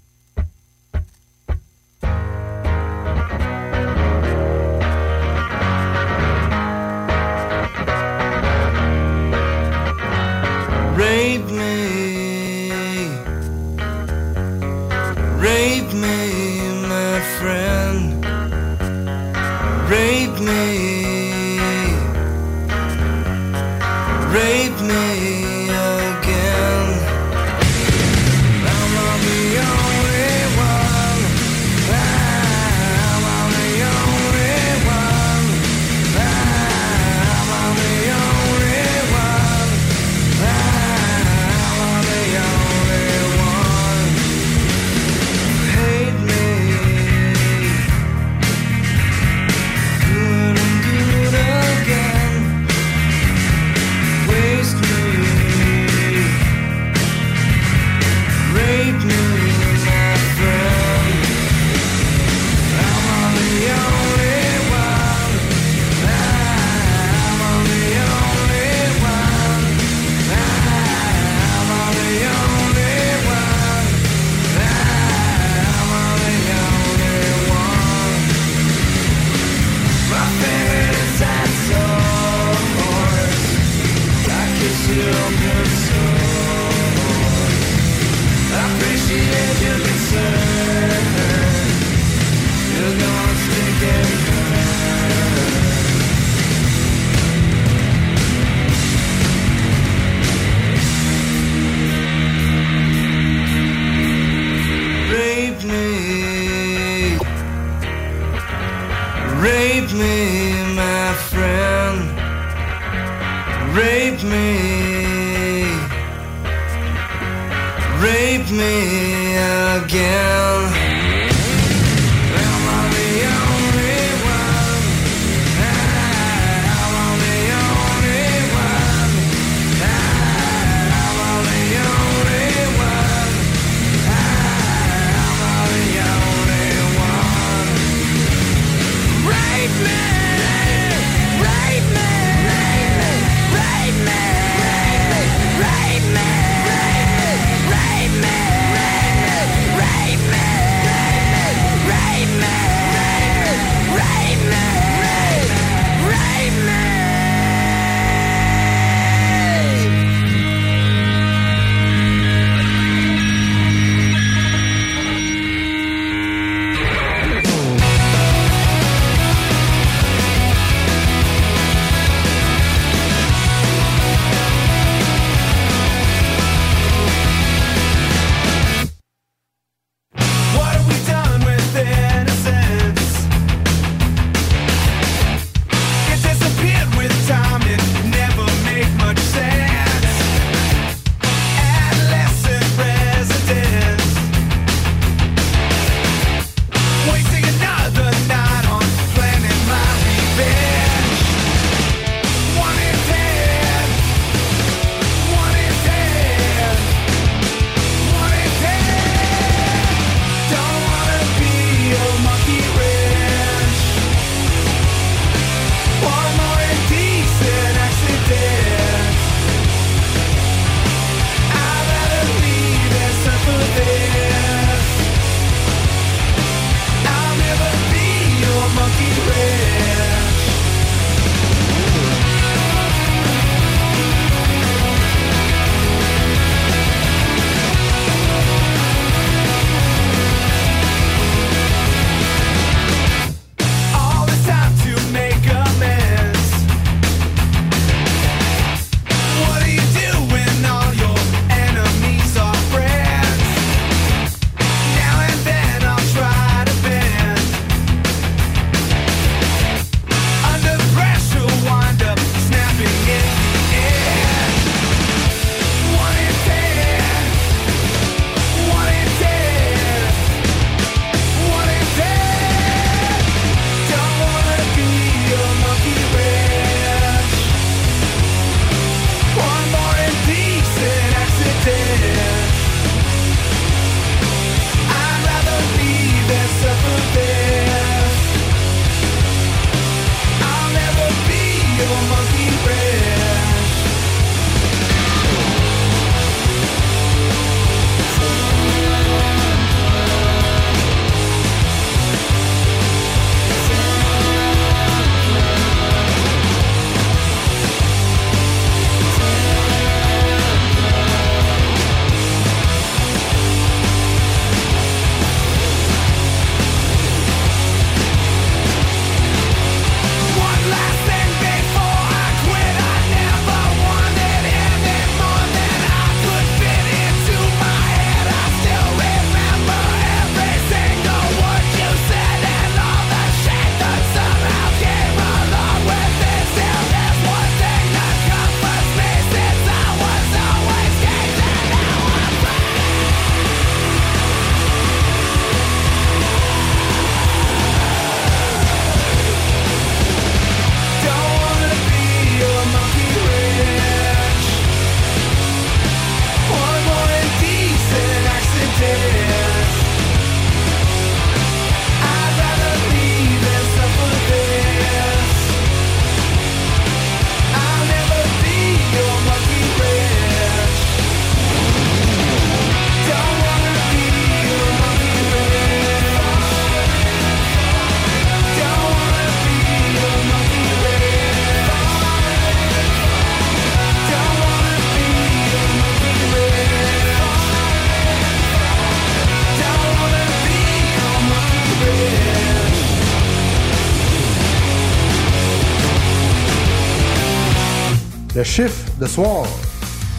de soir,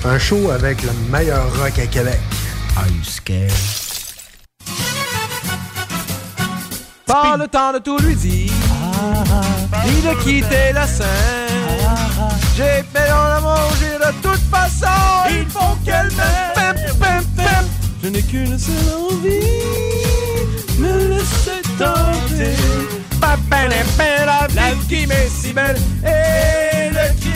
un show avec le meilleur rock à Québec. Are you scared? Pas le temps de tout lui dire, ah, ah, ah. ni de quitter la scène. J'ai payé en amour, j'ai de toute façon, il faut qu'elle m'aime. Je n'ai qu'une seule envie, me laisser tenter. La vie qui m'est si belle, et le qui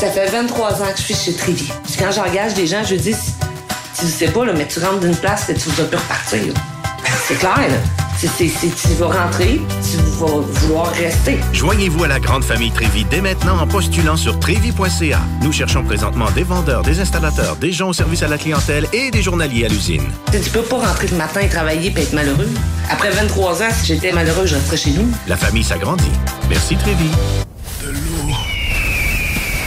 Ça fait 23 ans que je suis chez. Puis quand j'engage des gens, je dis, tu sais pas, là, mais tu rentres d'une place et tu vas plus repartir. C'est clair, là. C'est- tu vas rentrer, tu vas vouloir rester. Joignez-vous à la grande famille Trévi dès maintenant en postulant sur trévi.ca. Nous cherchons présentement des vendeurs, des installateurs, des gens au service à la clientèle et des journaliers à l'usine. Tu peux pas rentrer le matin et travailler et être malheureux. Après 23 ans, si j'étais malheureux, je resterais chez nous. La famille s'agrandit. Merci Trévi.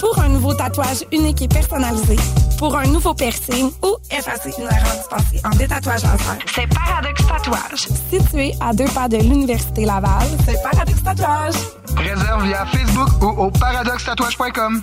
Pour un nouveau tatouage unique et personnalisé, pour un nouveau piercing ou effacer une erreur dispensée en détatouage laser, c'est Paradox Tatouage. Situé à deux pas de l'Université Laval, c'est Paradox Tatouage. Réserve via Facebook ou au paradoxtatouage.com.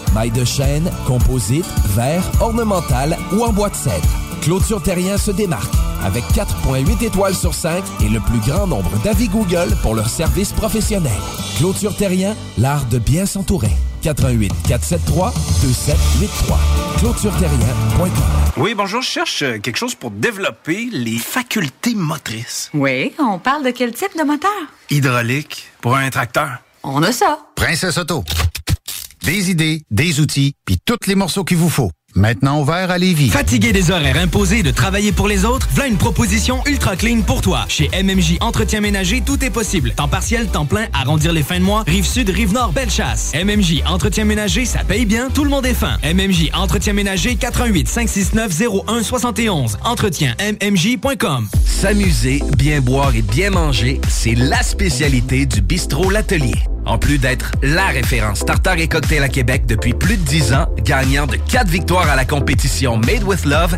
Maille de chêne, composite, verre, ornemental ou en bois de cèdre. Clôture Terrien se démarque avec 4.8 étoiles sur 5 et le plus grand nombre d'avis Google pour leur service professionnel. Clôture Terrien, l'art de bien s'entourer. 88 473 2783. ClôtureTerrien.com. Oui, bonjour, je cherche euh, quelque chose pour développer les facultés motrices. Oui, on parle de quel type de moteur? Hydraulique pour un tracteur. On a ça. Princesse Auto. Des idées, des outils, puis tous les morceaux qu'il vous faut. Maintenant ouvert à Lévis. Fatigué des horaires imposés de travailler pour les autres, voilà une proposition ultra clean pour toi. Chez MMJ Entretien Ménager, tout est possible. Temps partiel, temps plein, arrondir les fins de mois, rive sud, rive nord, belle chasse. MMJ Entretien Ménager, ça paye bien, tout le monde est fin. MMJ Entretien Ménager, 88 569 01 71. Entretien MMJ.com. S'amuser, bien boire et bien manger, c'est la spécialité du bistrot L'Atelier. En plus d'être la référence tartare et cocktail à Québec depuis plus de 10 ans, gagnant de 4 victoires à la compétition Made with Love,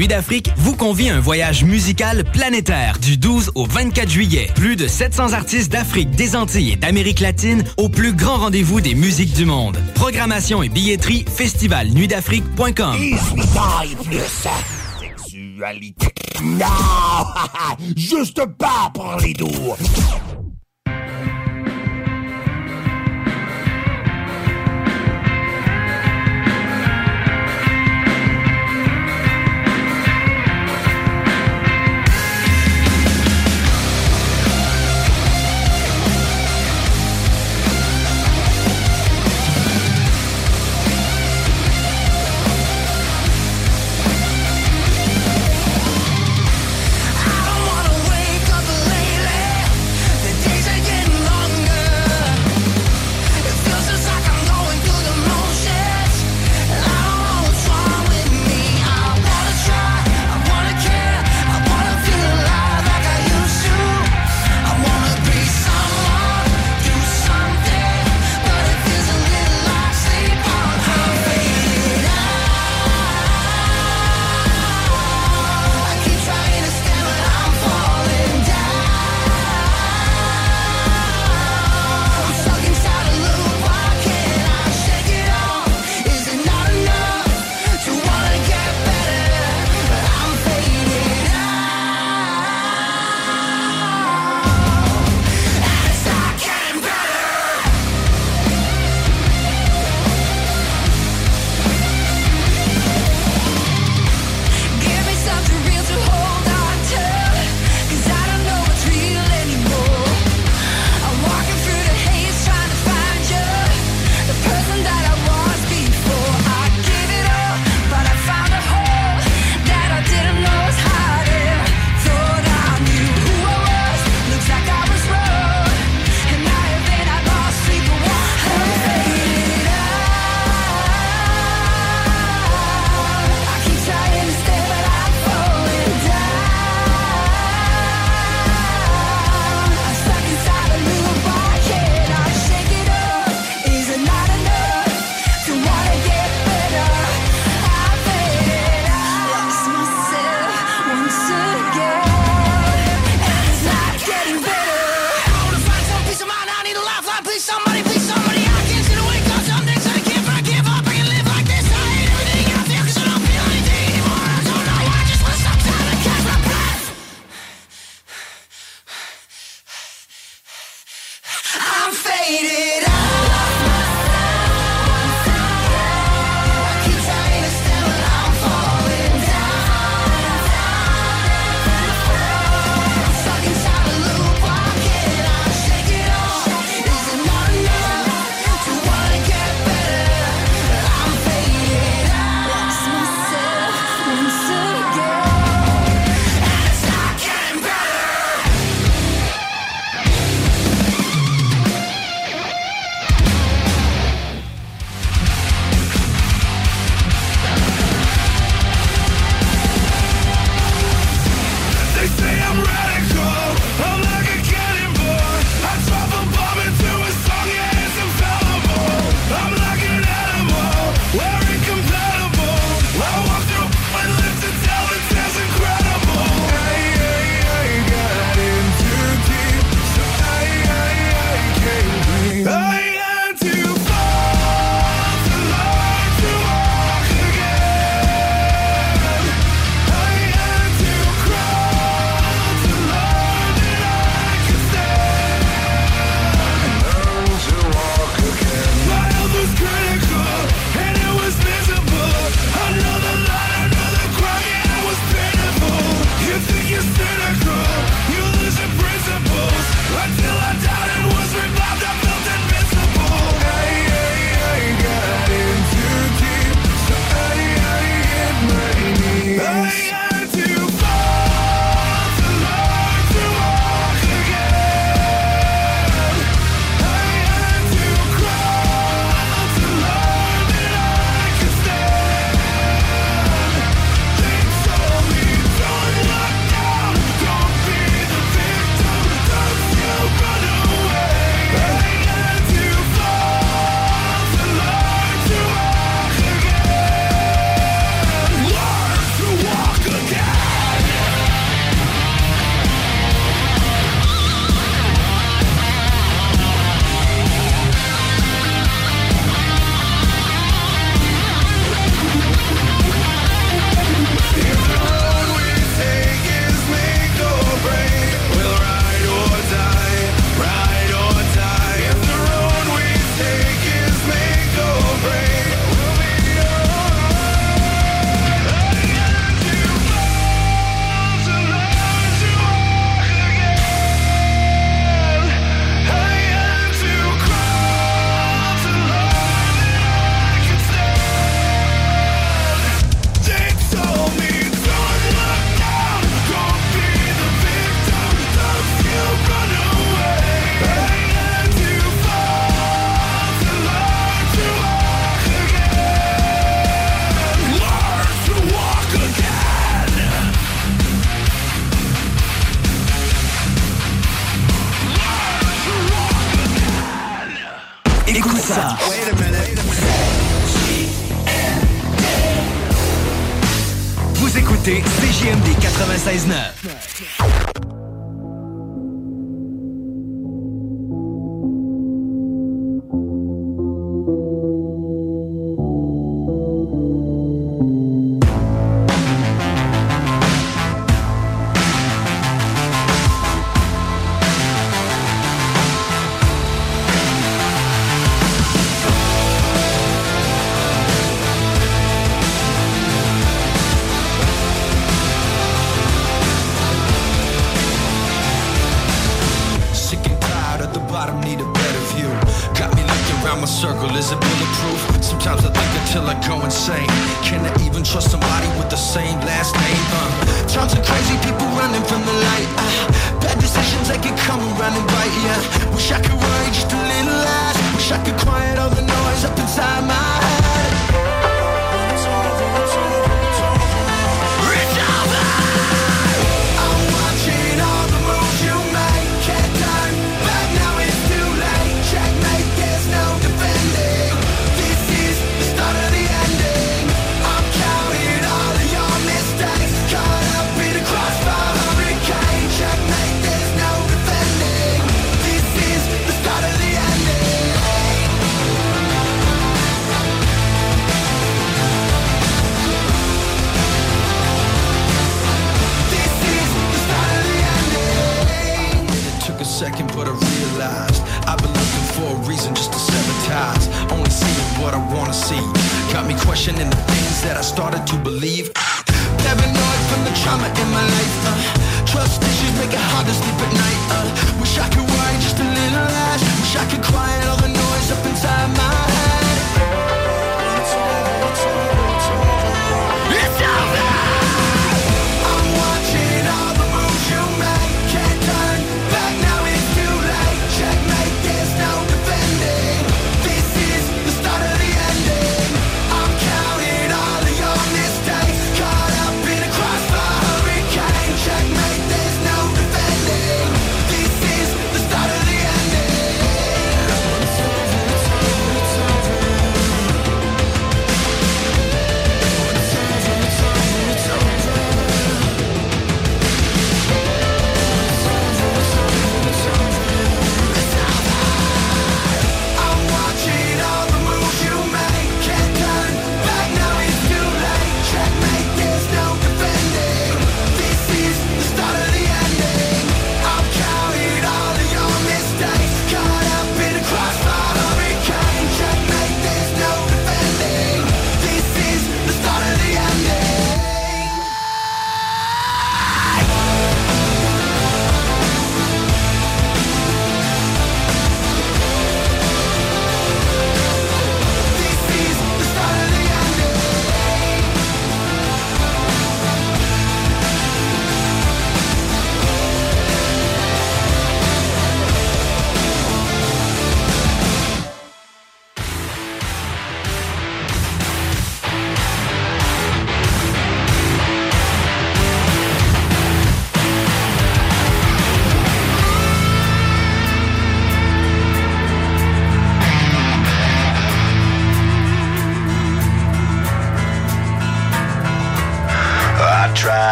Nuit d'Afrique vous convie à un voyage musical planétaire du 12 au 24 juillet. Plus de 700 artistes d'Afrique, des Antilles et d'Amérique latine au plus grand rendez-vous des musiques du monde. Programmation et billetterie festivalnuitdafrique.com. <laughs> Juste!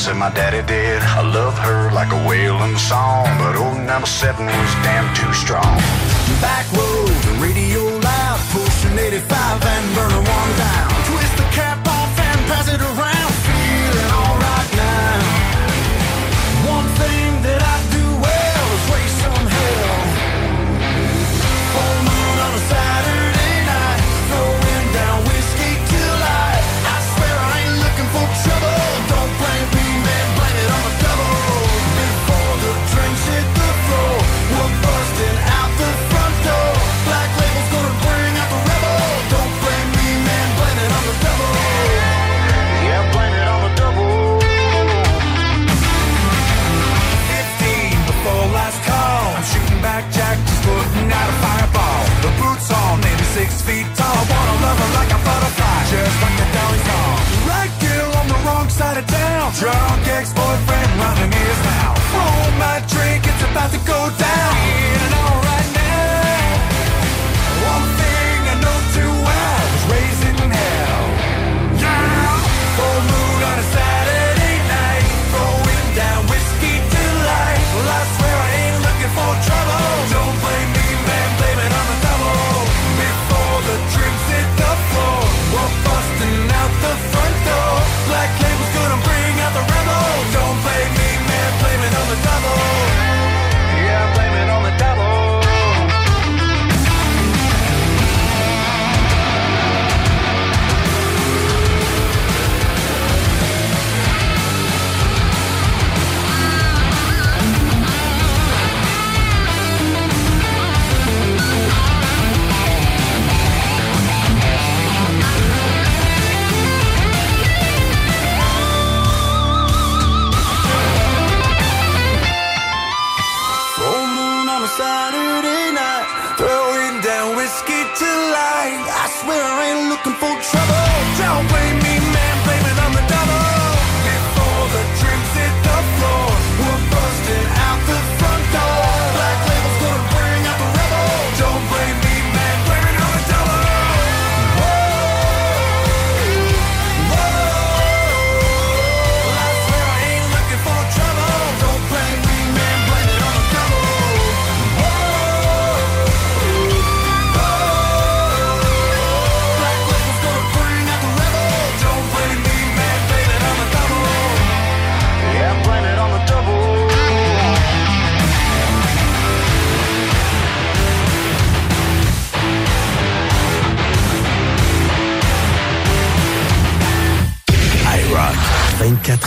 Said my daddy did. I love her like a wailing song, but old number seven was damn too strong. Back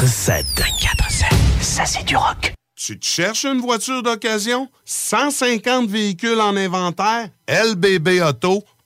24-7. 24-7. Ça, c'est du rock. Tu te cherches une voiture d'occasion? 150 véhicules en inventaire?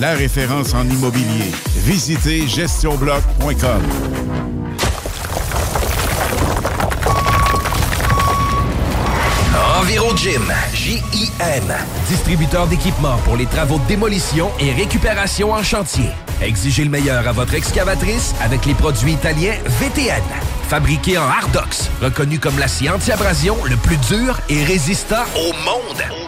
La référence en immobilier. Visitez gestionbloc.com. Enviro Gym, J-I-M, distributeur d'équipements pour les travaux de démolition et récupération en chantier. Exigez le meilleur à votre excavatrice avec les produits italiens VTN. Fabriqué en Hardox, reconnu comme l'acier anti-abrasion le plus dur et résistant au monde.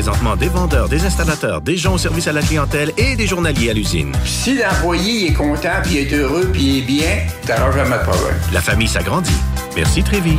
présentement des vendeurs, des installateurs, des gens au service à la clientèle et des journaliers à l'usine. Si l'employé est content, puis est heureux, puis est bien, t'auras jamais de problème. La famille s'agrandit. Merci Trévis.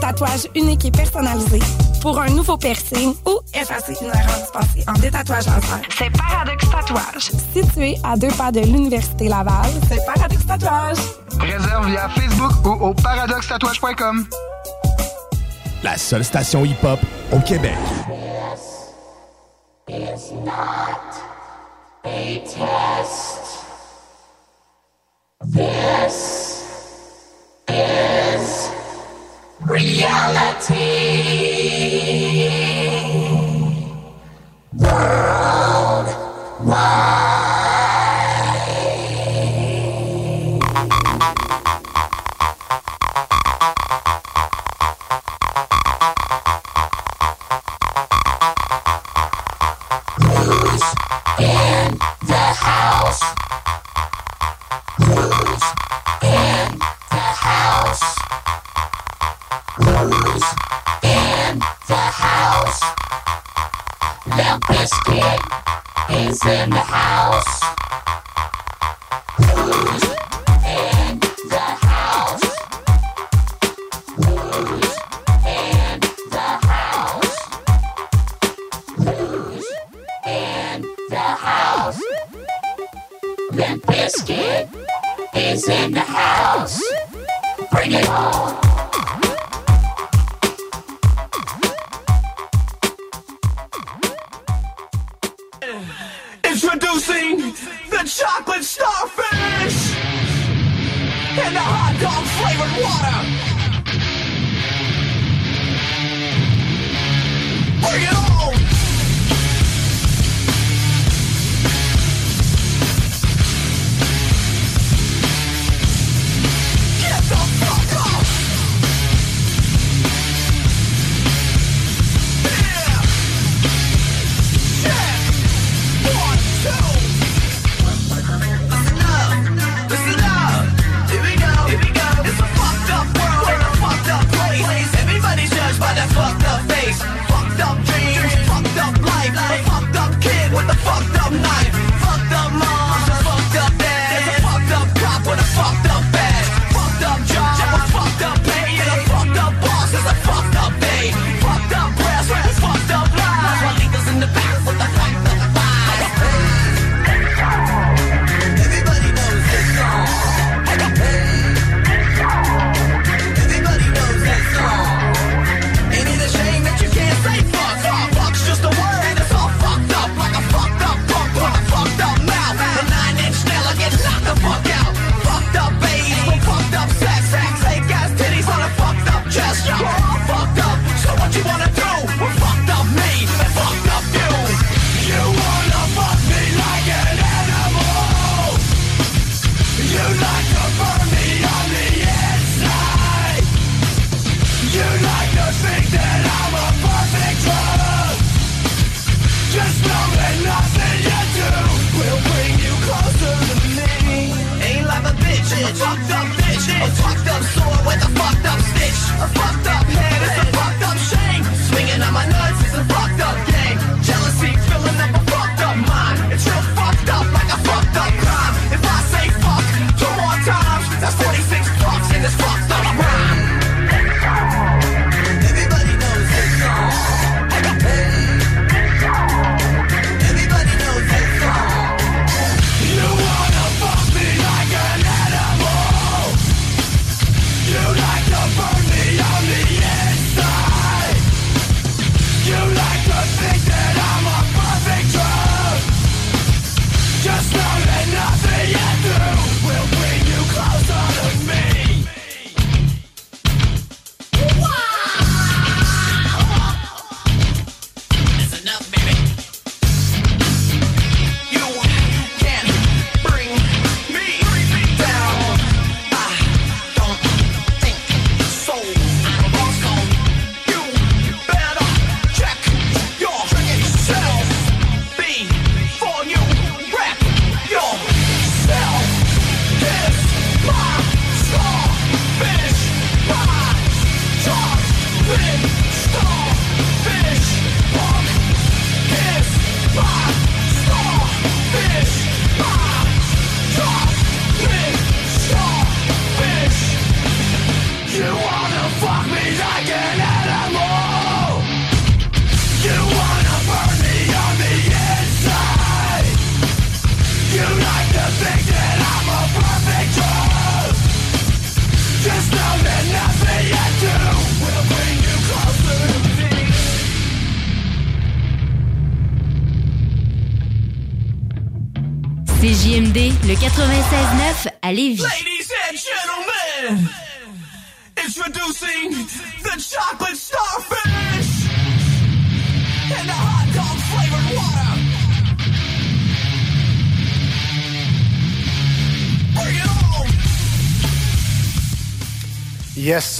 tatouage unique et personnalisé, pour un nouveau piercing ou effacer une erreur dispensée en détatouage laser, c'est Paradox Tatouage. Situé à deux pas de l'Université Laval, c'est Paradox Tatouage. Réserve via Facebook ou au paradoxtatouage.com. La seule station hip-hop au Québec. is not a test. This is Reality. World. Wide. Kid is in the house.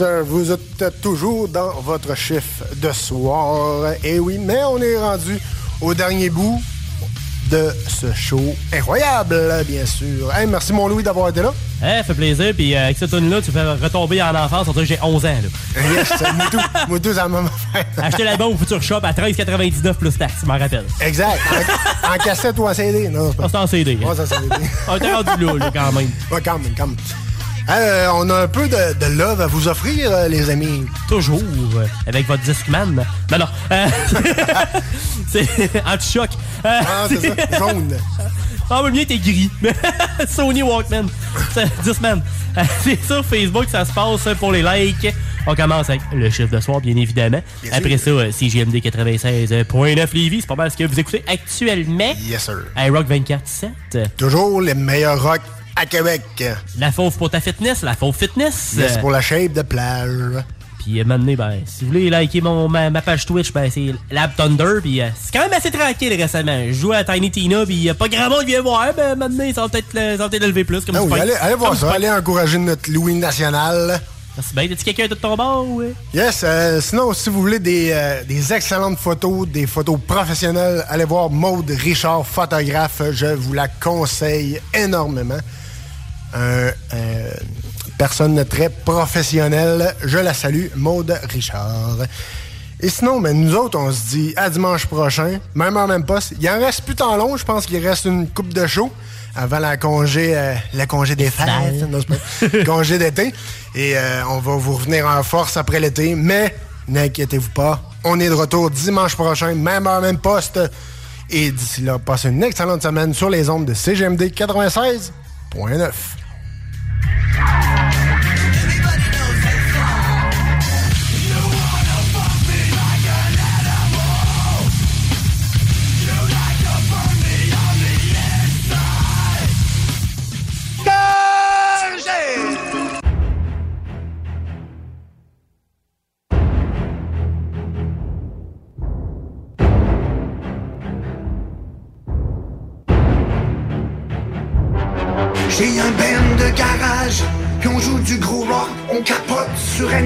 Sir. Vous êtes toujours dans votre chiffre de soir. Et oui, mais on est rendu au dernier bout de ce show incroyable, bien sûr. Hey, merci mon Louis d'avoir été là. Eh, fait plaisir. Puis euh, avec cette tune-là, tu fais retomber en enfance. On dirait que j'ai 11 ans. Là. Yes, c'est la même affaire. Acheter l'album au Future Shop à 13,99 plus taxes, je m'en rappelle. Exact. En, en cassette ou en CD? Non, c'est pas. Ah, en CD. Ouais, c'est en CD. On était rendu là, là, quand même. Ouais, quand même, quand même. Euh, on a un peu de, de love à vous offrir, euh, les amis. Toujours. euh, avec votre Discman. Non, non. euh, <laughs> c'est anti-choc. Ah, c'est ça, <laughs> jaune. Ah, le mien était gris. <laughs> Sony Walkman. Discman. C'est sur Facebook, ça se passe pour les likes. On commence avec le chiffre de soir, bien évidemment. Bien Après sûr. ça, CGMD 96.9 Lévis. C'est pas mal ce que vous écoutez actuellement. Yes, sir. iRock 24-7. Toujours les meilleurs rock à Québec. La fauve pour ta fitness, la fauve fitness. Yes, pour la shape de plage. Puis euh, maintenant, ben, si vous voulez liker mon, ma, ma page Twitch, ben, c'est Lab Thunder. Puis euh, c'est quand même assez tranquille récemment. Je joue à Tiny Tina, puis a pas grand monde qui vient voir. Ben maintenant, ça va peut-être peut-être lever plus. Comme Ah oui, allez, allez voir Comme ça. Allez encourager notre Louis national. Merci bien. T'as-tu quelqu'un de ton bord? ou, euh? Yes, euh, sinon, si vous voulez des, des excellentes photos, des photos professionnelles, allez voir Maude Richard, photographe. Je vous la conseille énormément. Un, euh, personne très professionnelle. Je la salue, Maude Richard. Et sinon, mais nous autres, on se dit à dimanche prochain, même en même poste. Il en reste plus tant long, je pense qu'il reste une coupe de show avant la congé, euh, le congé des fêtes, non, pas- <laughs> congé d'été. Et euh, on va vous revenir en force après l'été, mais n'inquiétez-vous pas, on est de retour dimanche prochain, même heure, même poste. Et d'ici là, passez une excellente semaine sur les ondes de CGMD 96.9. Yeah.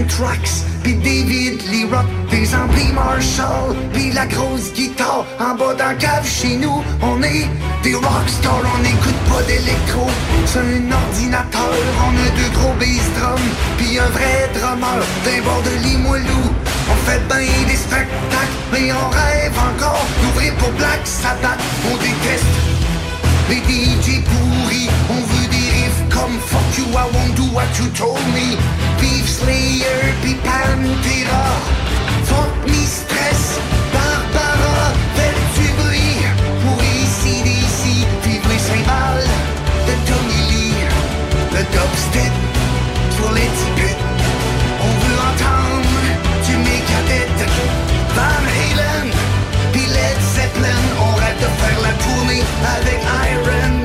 Sur N-Trax, puis David Lee Rock, des amplis Marshall, puis la grosse guitare, en bas la cave chez nous, on est des rockstars, on n'écoute pas d'électro, c'est un ordinateur, on a deux gros bass drums, puis un vrai drummer, d'un bord de Limoilou, on fait ben des spectacles, mais on rêve encore d'ouvrir pour Black Sabbath, on déteste les DJ pourris, on comme Fuck you, I won't do what you told me. Beef Slayer, puis Pantera. Fuck me stress, Barbara, bruit. Pour ici, d'ici, vive les cymbales de Tommy Lee. Le dubstep sur les tickets. On veut entendre du Megadeth, Van Halen, puis Led Zeppelin. On rêve de faire la tournée avec Iron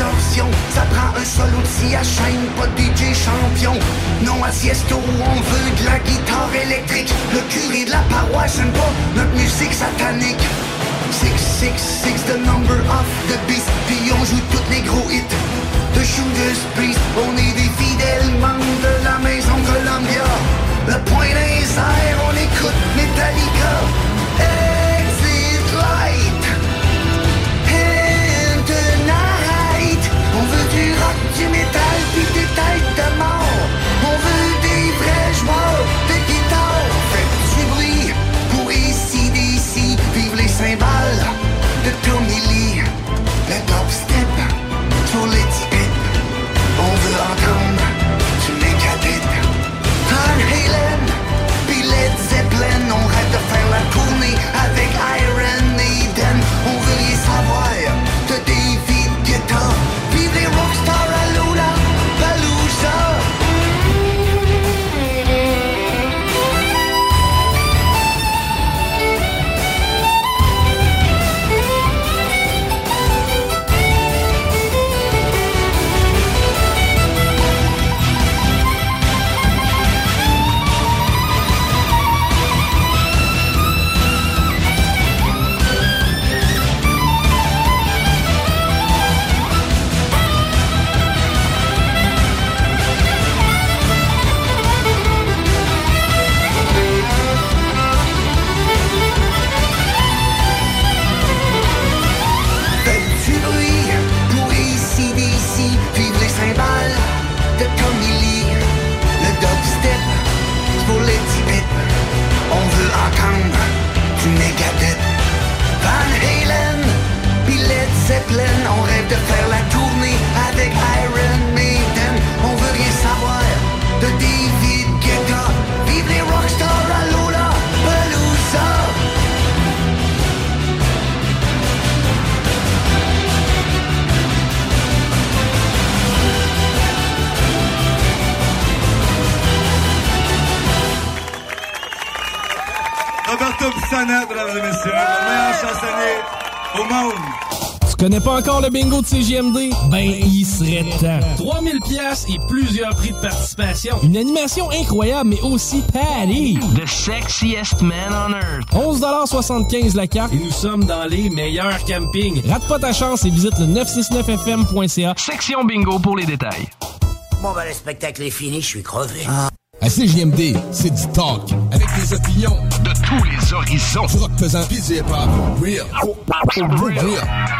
Ça prend un de scie à pas de DJ champion. Non à Siesto, on veut de la guitare électrique. Le curé de la paroisse n'aime pas notre musique satanique. 666, the number of the beast. Puis on joue tous les gros hits de Judas Priest. On est des fidèles membres de la maison Columbia. Le point les airs, on écoute Metallica. Prix de participation. Une animation incroyable, mais aussi Patty. The sexiest man on earth. 11,75 la carte et nous sommes dans les meilleurs campings. Rate pas ta chance et visite le 969fm.ca. Section bingo pour les détails. Bon, ben, le spectacle est fini, je suis crevé. À CGMD, c'est du talk. Avec des opinions de tous les horizons. Du rock pesant, pis du hip-hop. Real. Real.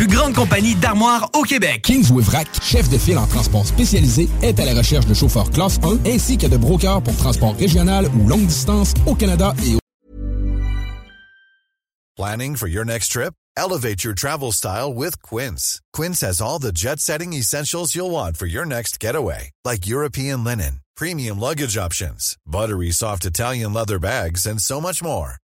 Grande compagnie d'armoires au Québec. Kingsway chef de file en transport spécialisé, est à la recherche de chauffeurs classe 1 ainsi que de brokers pour transport régional ou longue distance au Canada et au Planning for your next trip? Elevate your travel style with Quince. Quince has all the jet setting essentials you'll want for your next getaway, like European linen, premium luggage options, buttery soft Italian leather bags, and so much more.